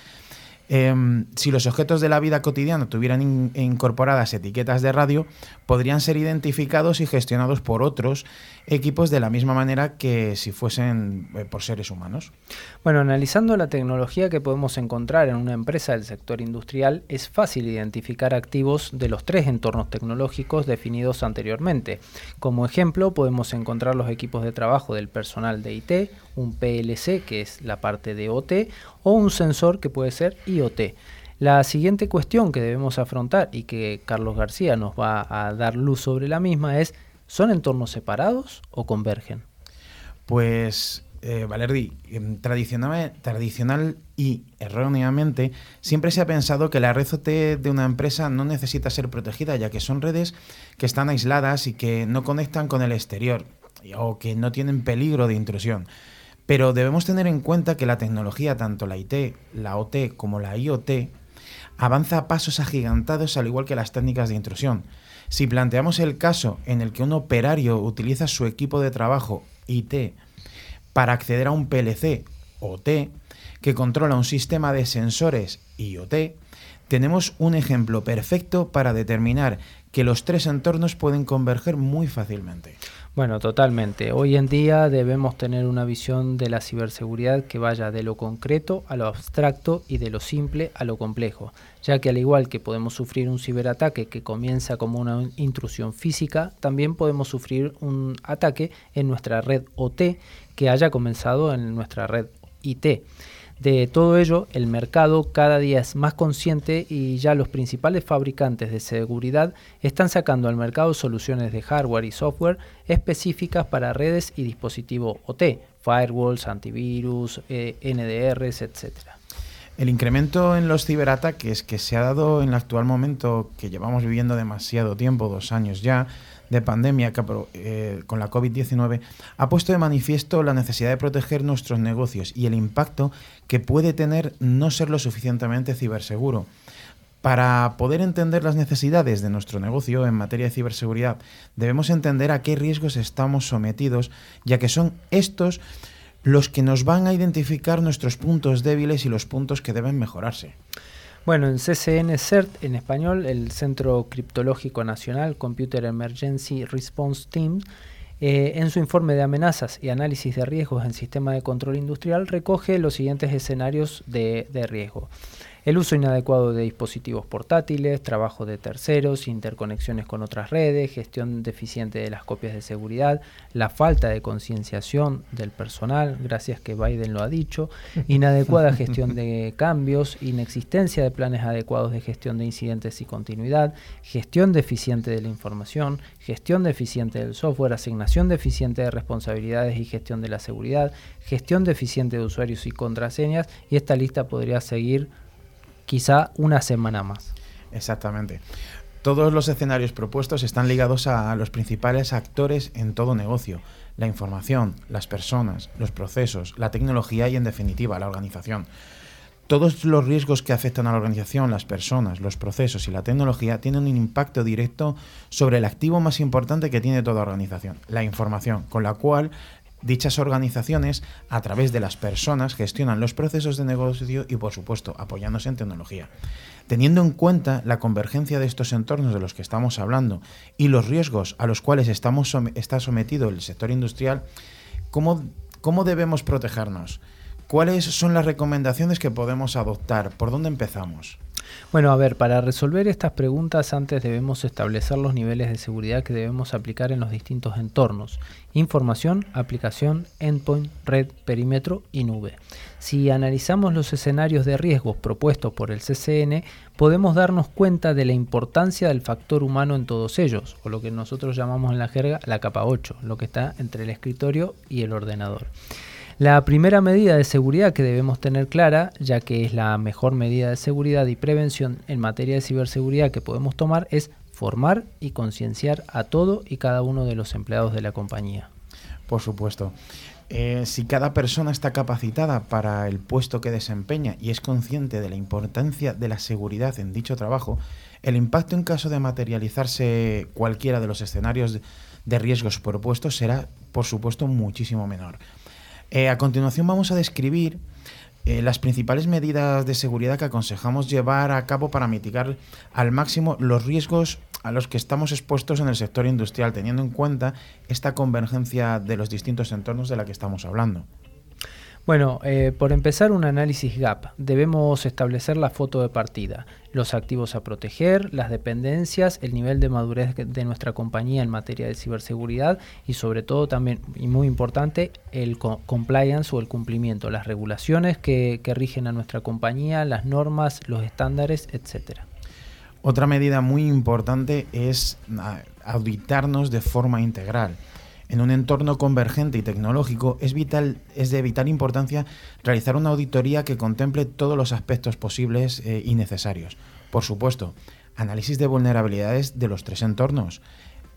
Em, si los objetos de la vida cotidiana tuvieran incorporadas etiquetas de radio, podrían ser identificados y gestionados por otros equipos de la misma manera que si fuesen eh, por seres humanos. Bueno, analizando la tecnología que podemos encontrar en una empresa del sector industrial, es fácil identificar activos de los tres entornos tecnológicos definidos anteriormente. Como ejemplo, podemos encontrar los equipos de trabajo del personal de IT, un PLC, que es la parte de OT, o un sensor que puede ser IoT. La siguiente cuestión que debemos afrontar y que Carlos García nos va a dar luz sobre la misma es, ¿son entornos separados o convergen? Pues, eh, Valerdi, em, tradicional, tradicional y erróneamente, siempre se ha pensado que la red OT de una empresa no necesita ser protegida, ya que son redes que están aisladas y que no conectan con el exterior o que no tienen peligro de intrusión. Pero debemos tener en cuenta que la tecnología, tanto la IT, la OT como la IoT, avanza a pasos agigantados al igual que las técnicas de intrusión. Si planteamos el caso en el que un operario utiliza su equipo de trabajo IT para acceder a un PLC OT que controla un sistema de sensores IoT, tenemos un ejemplo perfecto para determinar que los tres entornos pueden converger muy fácilmente. Bueno, totalmente. Hoy en día debemos tener una visión de la ciberseguridad que vaya de lo concreto a lo abstracto y de lo simple a lo complejo, ya que al igual que podemos sufrir un ciberataque que comienza como una intrusión física, también podemos sufrir un ataque en nuestra red OT que haya comenzado en nuestra red IT. De todo ello, el mercado cada día es más consciente y ya los principales fabricantes de seguridad están sacando al mercado soluciones de hardware y software específicas para redes y dispositivos OT, firewalls, antivirus, eh, NDRs, etc. El incremento en los ciberataques que se ha dado en el actual momento, que llevamos viviendo demasiado tiempo, dos años ya, de pandemia eh, con la COVID-19 ha puesto de manifiesto la necesidad de proteger nuestros negocios y el impacto que puede tener no ser lo suficientemente ciberseguro. Para poder entender las necesidades de nuestro negocio en materia de ciberseguridad, debemos entender a qué riesgos estamos sometidos, ya que son estos los que nos van a identificar nuestros puntos débiles y los puntos que deben mejorarse. Bueno, en CCN CERT, en español, el Centro Criptológico Nacional Computer Emergency Response Team, eh, en su informe de amenazas y análisis de riesgos en sistema de control industrial, recoge los siguientes escenarios de riesgo el uso inadecuado de dispositivos portátiles, trabajo de terceros, interconexiones con otras redes, gestión deficiente de las copias de seguridad, la falta de concienciación del personal, gracias que Biden lo ha dicho, inadecuada gestión de cambios, inexistencia de planes adecuados de gestión de incidentes y continuidad, gestión deficiente de la información, gestión deficiente del software, asignación deficiente de responsabilidades y gestión de la seguridad, gestión deficiente de usuarios y contraseñas, y esta lista podría seguir quizá una semana más. Exactamente. Todos los escenarios propuestos están ligados a los principales actores en todo negocio, la información, las personas, los procesos, la tecnología y en definitiva la organización. Todos los riesgos que afectan a la organización, las personas, los procesos y la tecnología tienen un impacto directo sobre el activo más importante que tiene toda organización, la información, con la cual dichas organizaciones, a través de las personas, gestionan los procesos de negocio y, por supuesto, apoyándose en tecnología. Teniendo en cuenta la convergencia de estos entornos de los que estamos hablando y los riesgos a los cuales estamos está sometido el sector industrial, ¿cómo, cómo debemos protegernos? ¿Cuáles son las recomendaciones que podemos adoptar? ¿Por dónde empezamos? Bueno, a ver, para resolver estas preguntas antes debemos establecer los niveles de seguridad que debemos aplicar en los distintos entornos. Información, aplicación, endpoint, red, perímetro y nube. Si analizamos los escenarios de riesgos propuestos por el CCN, podemos darnos cuenta de la importancia del factor humano en todos ellos, o lo que nosotros llamamos en la jerga la capa 8, lo que está entre el escritorio y el ordenador. La primera medida de seguridad que debemos tener clara, ya que es la mejor medida de seguridad y prevención en materia de ciberseguridad que podemos tomar, es formar y concienciar a todo y cada uno de los empleados de la compañía. Por supuesto. Eh, si cada persona está capacitada para el puesto que desempeña y es consciente de la importancia de la seguridad en dicho trabajo, el impacto en caso de materializarse cualquiera de los escenarios de riesgos propuestos será, por supuesto, muchísimo menor. Eh, a continuación vamos a describir eh, las principales medidas de seguridad que aconsejamos llevar a cabo para mitigar al máximo los riesgos a los que estamos expuestos en el sector industrial, teniendo en cuenta esta convergencia de los distintos entornos de la que estamos hablando. Bueno, eh, por empezar un análisis GAP, debemos establecer la foto de partida, los activos a proteger, las dependencias, el nivel de madurez de nuestra compañía en materia de ciberseguridad y sobre todo también, y muy importante, el compliance o el cumplimiento, las regulaciones que, que rigen a nuestra compañía, las normas, los estándares, etcétera. Otra medida muy importante es ah, auditarnos de forma integral. En un entorno convergente y tecnológico es, vital, es de vital importancia realizar una auditoría que contemple todos los aspectos posibles eh, y necesarios. Por supuesto, análisis de vulnerabilidades de los tres entornos,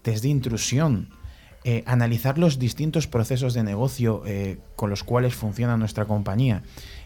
test de intrusión, eh, analizar los distintos procesos de negocio eh, con los cuales funciona nuestra compañía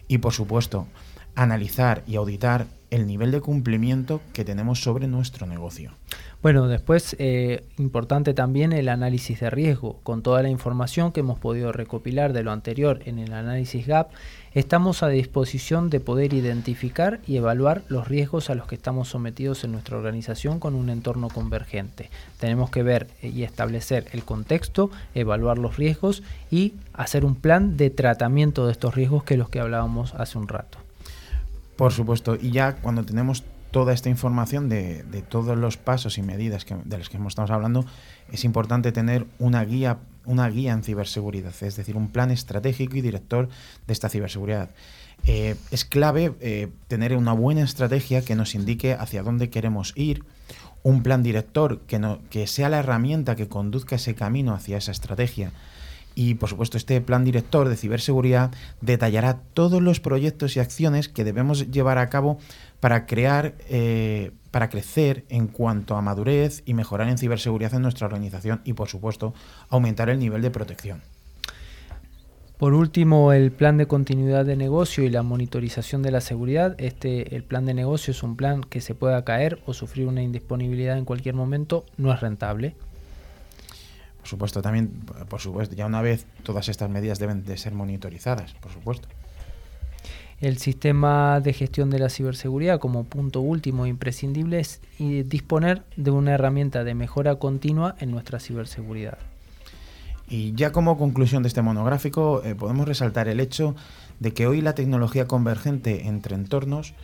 y, por supuesto, analizar y auditar el nivel de cumplimiento que tenemos sobre nuestro negocio. Bueno, después eh, importante también el análisis de riesgo. Con toda la información que hemos podido recopilar de lo anterior en el análisis GAP, estamos a disposición de poder identificar y evaluar los riesgos a los que estamos sometidos en nuestra organización con un entorno convergente. Tenemos que ver y establecer el contexto, evaluar los riesgos y hacer un plan de tratamiento de estos riesgos que los que hablábamos hace un rato. Por supuesto, y ya cuando tenemos toda esta información de, todos los pasos y medidas de los que estamos hablando, es importante tener una guía, una guía en ciberseguridad, es decir, un plan estratégico y director de esta ciberseguridad. Eh, es clave eh, tener una buena estrategia que nos indique hacia dónde queremos ir, un plan director que, que sea la herramienta que conduzca ese camino hacia esa estrategia. Y por supuesto, este plan director de ciberseguridad detallará todos los proyectos y acciones que debemos llevar a cabo para crear, eh, para crecer en cuanto a madurez y mejorar en ciberseguridad en nuestra organización y, por supuesto, aumentar el nivel de protección. Por último, el plan de continuidad de negocio y la monitorización de la seguridad. Este, el plan de negocio es un plan que se pueda caer o sufrir una indisponibilidad en cualquier momento, no es rentable. Por supuesto, también, por supuesto, ya una vez todas estas medidas deben de ser monitorizadas, por supuesto el sistema de gestión de la ciberseguridad como punto último e imprescindible es disponer de una herramienta de mejora continua en nuestra ciberseguridad. Y ya como conclusión de este monográfico, eh, podemos resaltar el hecho de que hoy la tecnología convergente entre entornos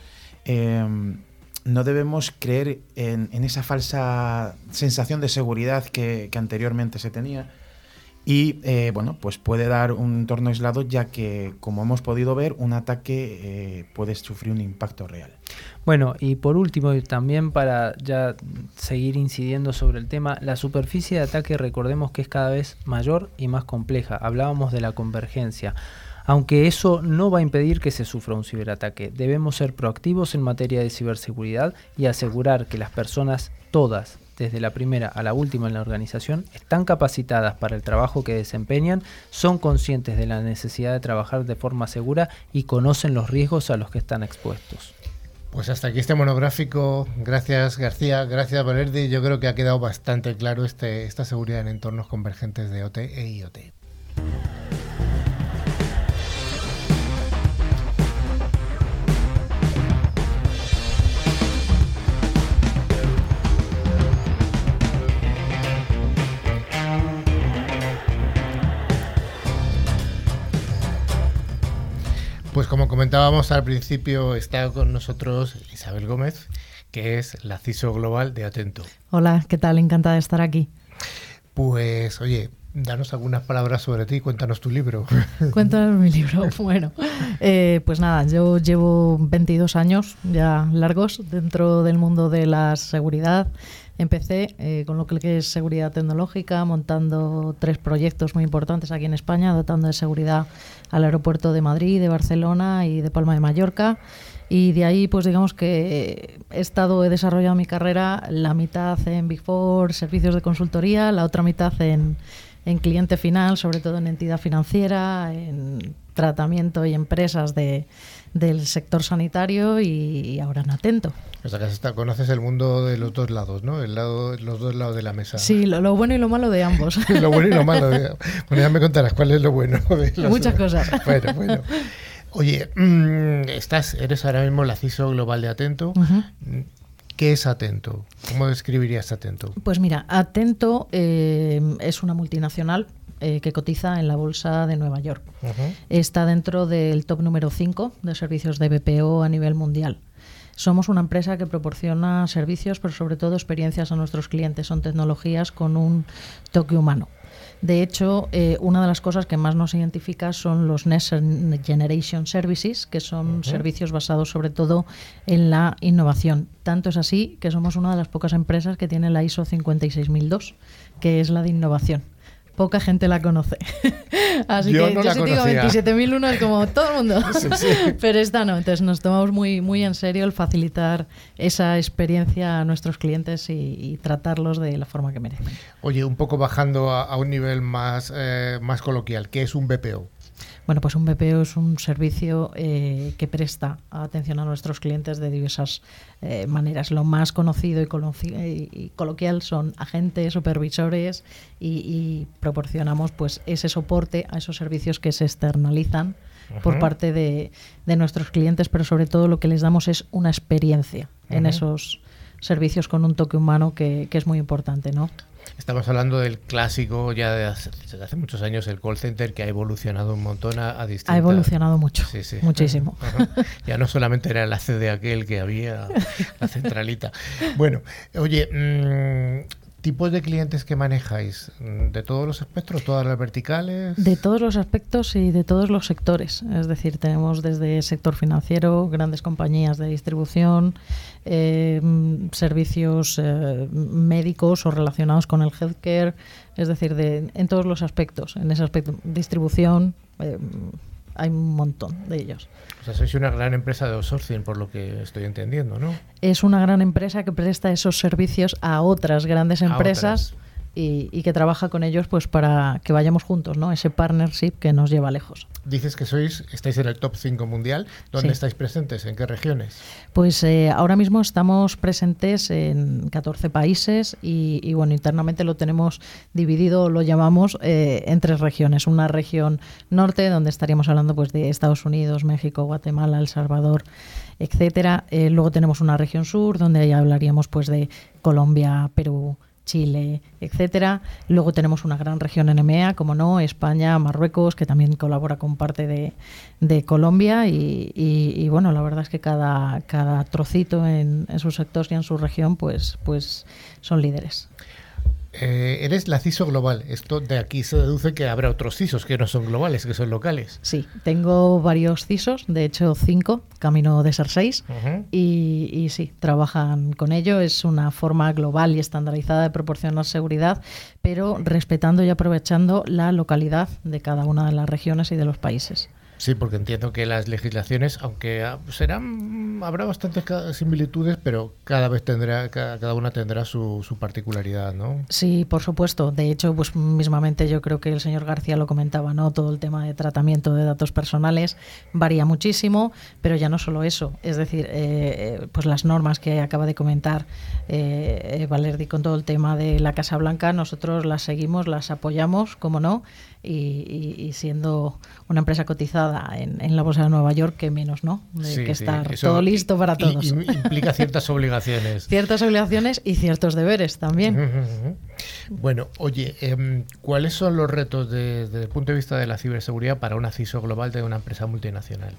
em, no debemos creer en, esa falsa sensación de seguridad que anteriormente se tenía, y eh, bueno, pues puede dar un entorno aislado ya que, como hemos podido ver, un ataque eh, puede sufrir un impacto real. Bueno, y por último, también para ya seguir incidiendo sobre el tema, la superficie de ataque recordemos que es cada vez mayor y más compleja. Hablábamos de la convergencia. Aunque eso no va a impedir que se sufra un ciberataque, debemos ser proactivos en materia de ciberseguridad y asegurar que las personas todas, desde la primera a la última en la organización, están capacitadas para el trabajo que desempeñan, son conscientes de la necesidad de trabajar de forma segura y conocen los riesgos a los que están expuestos. Pues hasta aquí este monográfico. Gracias García, gracias Valerdi. Yo creo que ha quedado bastante claro este, esta seguridad en entornos convergentes de OT e IoT. Como comentábamos al principio, está con nosotros Isabel Gómez, que es la CISO Global de Atento. Hola, ¿qué tal? Encantada de estar aquí. Pues oye, danos algunas palabras sobre ti, cuéntanos tu libro. Cuéntanos mi libro. Bueno, eh, pues nada, yo llevo 22 años ya largos dentro del mundo de la seguridad Empecé eh, con lo que es seguridad tecnológica, montando tres proyectos muy importantes aquí en España, dotando de seguridad al aeropuerto de Madrid, de Barcelona y de Palma de Mallorca. Y de ahí, pues digamos que he estado, he desarrollado mi carrera la mitad en Big Four, servicios de consultoría, la otra mitad en, en cliente final, sobre todo en entidad financiera, en tratamiento y empresas de, del sector sanitario y, ahora en Atento. O sea, que conoces el mundo de los dos lados, ¿no? El lado, los dos lados de la mesa. Sí, lo, bueno y lo malo de ambos. lo bueno y lo malo. bueno, ya me contarás cuál es lo bueno. De Muchas cosas. Bueno, bueno. Oye, mm, estás, eres ahora mismo la CISO global de Atento. ¿Qué es Atento? ¿Cómo describirías Atento? Pues mira, Atento eh, es una multinacional eh, que cotiza en la Bolsa de Nueva York. Está dentro del top número 5 de servicios de BPO a nivel mundial. Somos una empresa que proporciona servicios, pero sobre todo experiencias a nuestros clientes. Son tecnologías con un toque humano. De hecho, eh, una de las cosas que más nos identifica son los Next Generation Services, que son servicios basados sobre todo en la innovación. Tanto es así que somos una de las pocas empresas que tiene la ISO 56002, que es la de innovación poca gente la conoce. Así que yo sí digo 27.001 es como todo el mundo. Pero esta no. Entonces nos tomamos muy, muy en serio el facilitar esa experiencia a nuestros clientes y, tratarlos de la forma que merecen. Oye, un poco bajando a, un nivel más, eh, más coloquial, ¿qué es un BPO? Bueno, pues un BPO es un servicio eh, que presta atención a nuestros clientes de diversas eh, maneras. Lo más conocido y, coloquial son agentes, supervisores y, proporcionamos pues ese soporte a esos servicios que se externalizan por parte de, nuestros clientes, pero sobre todo lo que les damos es una experiencia en esos servicios con un toque humano que, que es muy importante, ¿no? Estamos hablando del clásico ya de hace, muchos años, el call center, que ha evolucionado un montón a, a Ha evolucionado mucho, muchísimo. Ya no solamente era el AC de aquel que había, la centralita. Bueno, oye, mmm, tipos de clientes que manejáis? ¿De todos los espectros, todas las verticales? De todos los aspectos y de todos los sectores. Es decir, tenemos desde sector financiero, grandes compañías de distribución, eh, servicios eh, médicos o relacionados con el healthcare, es decir, de, en todos los aspectos. En ese aspecto, distribución. Eh, hay un montón de ellos. O sea, sois una gran empresa de outsourcing, por lo que estoy entendiendo, ¿no? Es una gran empresa que presta esos servicios a otras grandes empresas y, que trabaja con ellos pues para que vayamos juntos, ¿no? Ese partnership que nos lleva lejos. Dices que sois, estáis en el top 5 mundial. ¿Dónde estáis presentes? ¿En qué regiones? Pues eh, ahora mismo estamos presentes en 14 países y, bueno, internamente lo tenemos dividido, lo llamamos eh, en tres regiones. Una región norte, donde estaríamos hablando pues de Estados Unidos, México, Guatemala, El Salvador, etcétera. Eh, luego tenemos una región sur, donde ya hablaríamos pues de Colombia, Perú, Chile, etcétera. Luego tenemos una gran región en EMEA, como no, España, Marruecos, que también colabora con parte de, Colombia. Y, bueno, la verdad es que cada, cada trocito en, en sus sectores y en su región, pues, pues son líderes. Eh, eres la CISO global. Esto de aquí se deduce que habrá otros CISOs que no son globales, que son locales. Sí, tengo varios CISOs, de hecho cinco, camino de ser seis, y, y, sí, trabajan con ello. Es una forma global y estandarizada de proporcionar seguridad, pero respetando y aprovechando la localidad de cada una de las regiones y de los países. Sí, porque entiendo que las legislaciones, aunque ah, serán, habrá bastantes similitudes, pero cada vez tendrá, cada, una tendrá su, su, particularidad, ¿no? Sí, por supuesto. De hecho, pues mismamente yo creo que el señor García lo comentaba, ¿no? Todo el tema de tratamiento de datos personales varía muchísimo, pero ya no solo eso. Es decir, eh, eh, pues las normas que acaba de comentar eh, Valerdi con todo el tema de la Casa Blanca, nosotros las seguimos, las apoyamos, como no, y, siendo una empresa cotizada en, la Bolsa de Nueva York, que menos, ¿no? De que estar todo listo para todos. implica ciertas obligaciones. ciertas obligaciones y ciertos deberes también. Bueno, oye, em, ¿cuáles son los retos desde el punto de vista de la ciberseguridad para un CISO global de una empresa multinacional?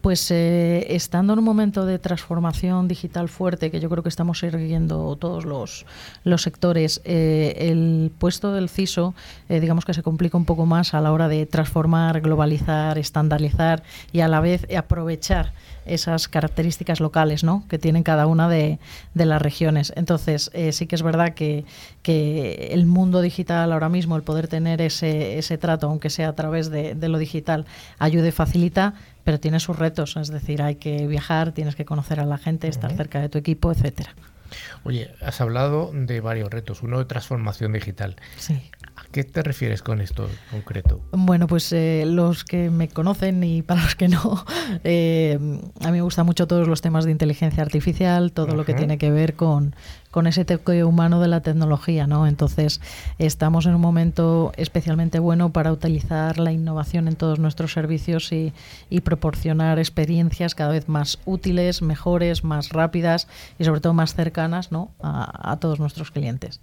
Pues eh, estando en un momento de transformación digital fuerte, que yo creo que estamos siguiendo todos los, los sectores, eh, el puesto del CISO, eh, digamos que se complica un poco más a la hora de transformar, globalizar, estandarizar y a la vez aprovechar esas características locales ¿no? que tienen cada una de, las regiones. Entonces, sí que es verdad que, que, el mundo digital ahora mismo, el poder tener ese, ese trato, aunque sea a través de, de lo digital, ayude y facilita, pero tiene sus retos, es decir, hay que viajar, tienes que conocer a la gente, estar cerca de tu equipo, etcétera. Oye, has hablado de varios retos, uno de transformación digital. Sí. ¿A qué te refieres con esto en concreto? Bueno, pues eh, los que me conocen y para los que no, eh, a mí me gustan mucho todos los temas de inteligencia artificial, todo lo que tiene que ver con, con ese toque humano de la tecnología, ¿no? Entonces, estamos en un momento especialmente bueno para utilizar la innovación en todos nuestros servicios y, proporcionar experiencias cada vez más útiles, mejores, más rápidas y sobre todo más cercanas, ¿no? a, todos nuestros clientes.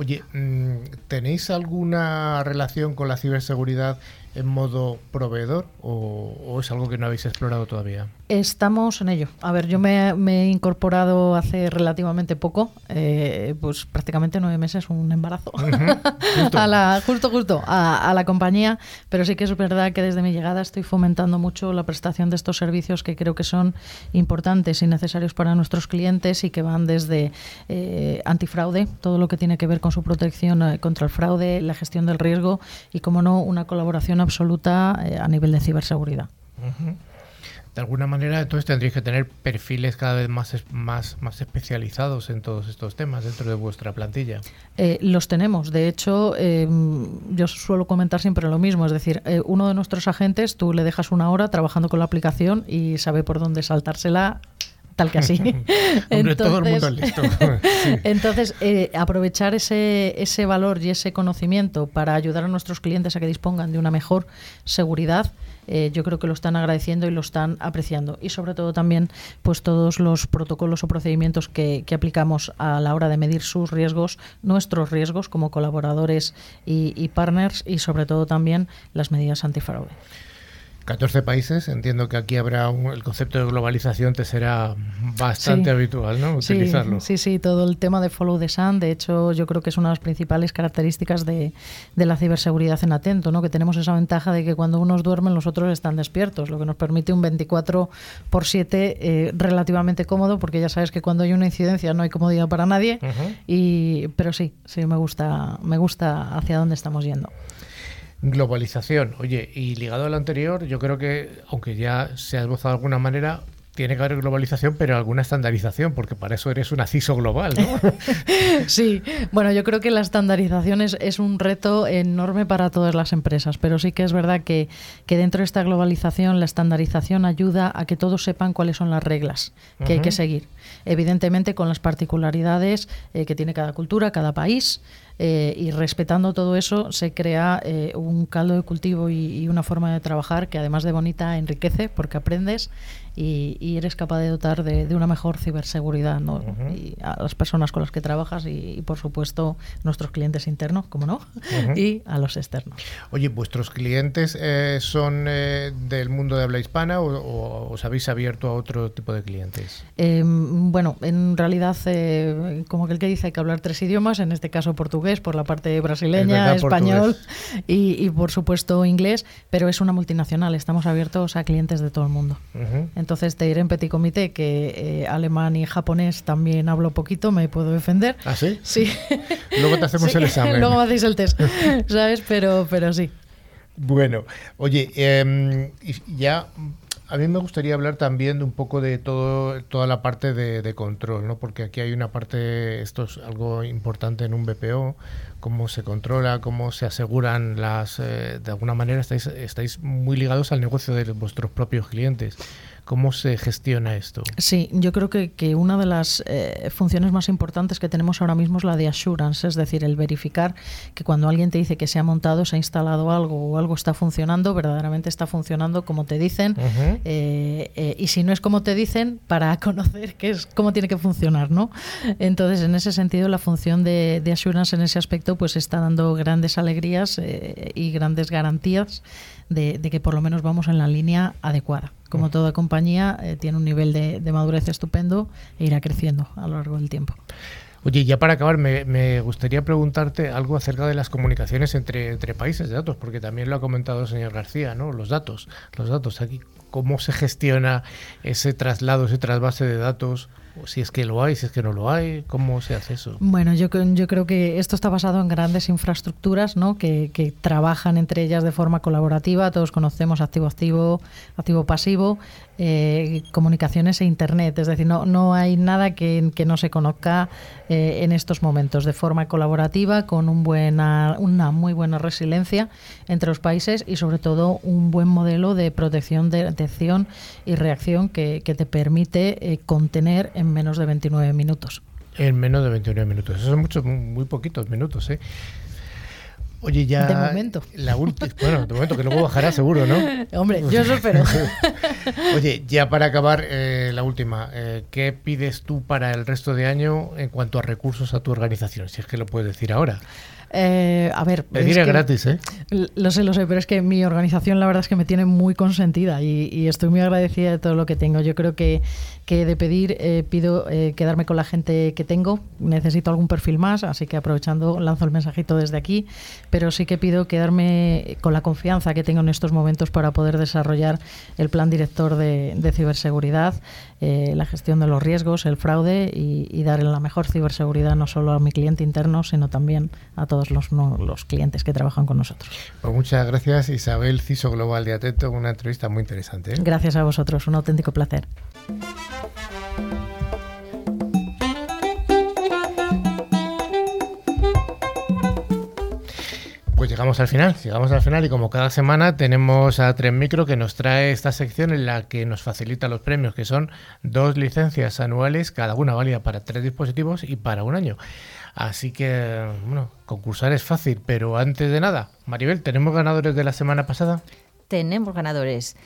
Oye, mm, ¿tenéis alguna relación con la ciberseguridad en modo proveedor o, es algo que no habéis explorado todavía? Estamos en ello. A ver, yo me, he incorporado hace relativamente poco, eh, pues prácticamente nueve meses, un embarazo, justo. a la, justo, justo, a, la compañía, pero sí que es verdad que desde mi llegada estoy fomentando mucho la prestación de estos servicios que creo que son importantes y necesarios para nuestros clientes y que van desde eh, antifraude, todo lo que tiene que ver con su protección eh, contra el fraude, la gestión del riesgo y, como no, una colaboración absoluta a nivel de ciberseguridad de alguna manera entonces tendréis que tener perfiles cada vez más, más, más especializados en todos estos temas dentro de vuestra plantilla. Eh, los tenemos. De hecho, em, yo suelo comentar siempre lo mismo. Es decir, eh, uno de nuestros agentes, tú le dejas una hora trabajando con la aplicación y sabe por dónde saltársela tal que así. entonces, todo el mundo listo. entonces eh, aprovechar ese, ese valor y ese conocimiento para ayudar a nuestros clientes a que dispongan de una mejor seguridad eh, yo creo que lo están agradeciendo y lo están apreciando. Y sobre todo también pues todos los protocolos o procedimientos que, aplicamos a la hora de medir sus riesgos, nuestros riesgos como colaboradores y, y partners y sobre todo también las medidas antifraude. 14 países, entiendo que aquí habrá el concepto de globalización te será bastante habitual, ¿no? Utilizarlo. Sí, sí, todo el tema de follow the sun, de hecho, yo creo que es una de las principales características de, la ciberseguridad en Atento, ¿no? Que tenemos esa ventaja de que cuando unos duermen, los otros están despiertos, lo que nos permite un 24 por 7 eh, relativamente cómodo, porque ya sabes que cuando hay una incidencia no hay comodidad para nadie, y, pero sí, sí, me gusta, me gusta hacia dónde estamos yendo. Globalización. Oye, y ligado a lo anterior, yo creo que, aunque ya se ha esbozado de alguna manera, tiene que haber globalización, pero alguna estandarización, porque para eso eres un aciso global, ¿no? sí, bueno, yo creo que la estandarización es, un reto enorme para todas las empresas, pero sí que es verdad que, dentro de esta globalización la estandarización ayuda a que todos sepan cuáles son las reglas que hay que seguir. Evidentemente con las particularidades eh, que tiene cada cultura, cada país, eh, y respetando todo eso se crea eh, un caldo de cultivo y, una forma de trabajar que además de bonita enriquece porque aprendes y, eres capaz de dotar de, una mejor ciberseguridad y a las personas con las que trabajas y, por supuesto nuestros clientes internos, como no, y a los externos. Oye, ¿vuestros clientes eh, son eh, del mundo de habla hispana o, os habéis abierto a otro tipo de clientes? Em, bueno, en realidad, eh, como que el que dice, hay que hablar tres idiomas, en este caso portugués por la parte brasileña, español y, por supuesto inglés, pero es una multinacional, estamos abiertos a clientes de todo el mundo. Entonces te diré en petit comité que eh, alemán y japonés también hablo poquito, me puedo defender. ¿Ah, sí? Sí. Luego te hacemos el examen. Luego hacéis el test, ¿sabes? Pero, pero sí. Bueno, oye, em, ya a mí me gustaría hablar también de un poco de todo, toda la parte de, control, ¿no? Porque aquí hay una parte, esto es algo importante en un BPO, cómo se controla, cómo se aseguran las, eh, de alguna manera estáis, estáis muy ligados al negocio de vuestros propios clientes. ¿Cómo se gestiona esto? Sí, yo creo que, que una de las eh, funciones más importantes que tenemos ahora mismo es la de assurance, es decir, el verificar que cuando alguien te dice que se ha montado, se ha instalado algo o algo está funcionando, verdaderamente está funcionando como te dicen. Eh, eh, y si no es como te dicen, para conocer qué es, cómo tiene que funcionar, ¿no? Entonces, en ese sentido, la función de, de assurance en ese aspecto pues está dando grandes alegrías y grandes garantías de, que por lo menos vamos en la línea adecuada. Como mm. toda compañía, eh, tiene un nivel de, madurez estupendo e irá creciendo a lo largo del tiempo. Oye, ya para acabar, me, gustaría preguntarte algo acerca de las comunicaciones entre, entre países de datos, porque también lo ha comentado el señor García, ¿no? Los datos, los datos aquí, cómo se gestiona ese traslado, ese trasvase de datos si es que lo hay, si es que no lo hay, ¿cómo se hace eso? Bueno, yo, yo creo que esto está basado en grandes infraestructuras ¿no? que, que trabajan entre ellas de forma colaborativa. Todos conocemos activo-activo, activo-pasivo, eh, comunicaciones e Internet. Es decir, no, no hay nada que, que no se conozca eh, en estos momentos de forma colaborativa, con un buena, una muy buena resiliencia entre los países y sobre todo un buen modelo de protección, de detección y reacción que, que te permite eh, contener en menos de 29 minutos. En menos de 29 minutos. Eso son muchos, muy poquitos minutos, ¿eh? Oye, ya. De momento. La última. Bueno, de momento, que luego bajará seguro, ¿no? Hombre, yo eso espero. Oye, ya para acabar, eh, la última. Eh, ¿Qué pides tú para el resto de año en cuanto a recursos a tu organización? Si es que lo puedes decir ahora. Eh, a ver. Pedir es gratis, ¿eh? Lo sé, lo sé, pero es que mi organización la verdad es que me tiene muy consentida y, estoy muy agradecida de todo lo que tengo. Yo creo que, que de pedir eh, pido eh, quedarme con la gente que tengo. Necesito algún perfil más, así que aprovechando lanzo el mensajito desde aquí, pero sí que pido quedarme con la confianza que tengo en estos momentos para poder desarrollar el plan director de, de ciberseguridad. La gestión de los riesgos, el fraude y, dar la mejor ciberseguridad no solo a mi cliente interno, sino también a todos los, los clientes que trabajan con nosotros. Pues muchas gracias Isabel Ciso Global de Atento, una entrevista muy interesante. ¿eh? Gracias a vosotros, un auténtico placer. Pues llegamos al final, llegamos al final y como cada semana tenemos a Tren Micro que nos trae esta sección en la que nos facilita los premios, que son dos licencias anuales, cada una válida para tres dispositivos y para un año. Así que, bueno, concursar es fácil, pero antes de nada, Maribel, ¿tenemos ganadores de la semana pasada? Tenemos ganadores.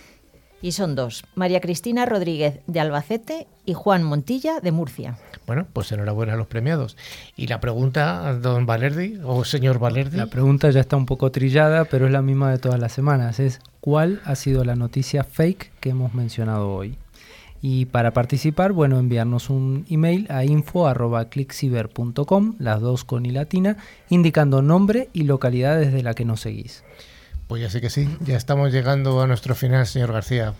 Y son dos, María Cristina Rodríguez de Albacete y Juan Montilla de Murcia. Bueno, pues enhorabuena a los premiados. Y la pregunta, don Valerdi o señor Valerdi. La pregunta ya está un poco trillada, pero es la misma de todas las semanas. Es ¿cuál ha sido la noticia fake que hemos mencionado hoy? Y para participar, bueno, enviarnos un email a info.clickciber.com, las dos con y latina, indicando nombre y localidad desde la que nos seguís. Pues ya sé que sí, ya estamos llegando a nuestro final, señor García.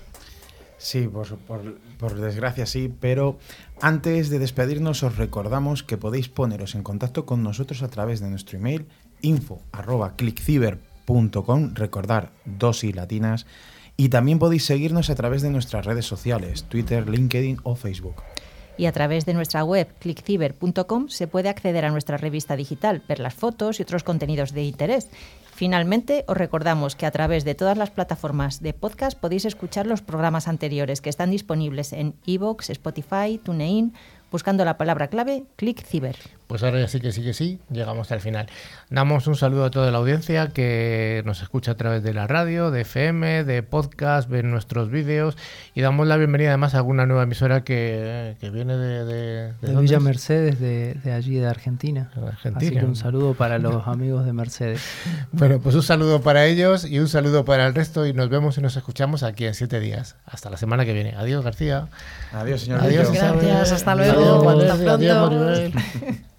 Sí, por, desgracia sí, pero antes de despedirnos os recordamos que podéis poneros en contacto con nosotros a través de nuestro email info.clickciber.com, recordar dos y latinas, y también podéis seguirnos a través de nuestras redes sociales, Twitter, LinkedIn o Facebook. Y a través de nuestra web clickciber.com se puede acceder a nuestra revista digital, ver las fotos y otros contenidos de interés Finalmente, os recordamos que a través de todas las plataformas de podcast podéis escuchar los programas anteriores que están disponibles en iVoox, Spotify, TuneIn, buscando la palabra clave ClickCiber. Pues ahora ya sí que sí que sí, llegamos al final. Damos un saludo a toda la audiencia que nos escucha a través de la radio, de FM, de podcast, ven nuestros vídeos y damos la bienvenida además a alguna nueva emisora que, viene de... De, de, Villa Mercedes, de, allí, de Argentina. Argentina. Así que un saludo para los amigos de Mercedes. Bueno, pues un saludo para ellos y un saludo para el resto y nos vemos y nos escuchamos aquí en siete días. Hasta la semana que viene. Adiós, García. Adiós, señor. Adiós, gracias. Hasta luego. Hasta pronto.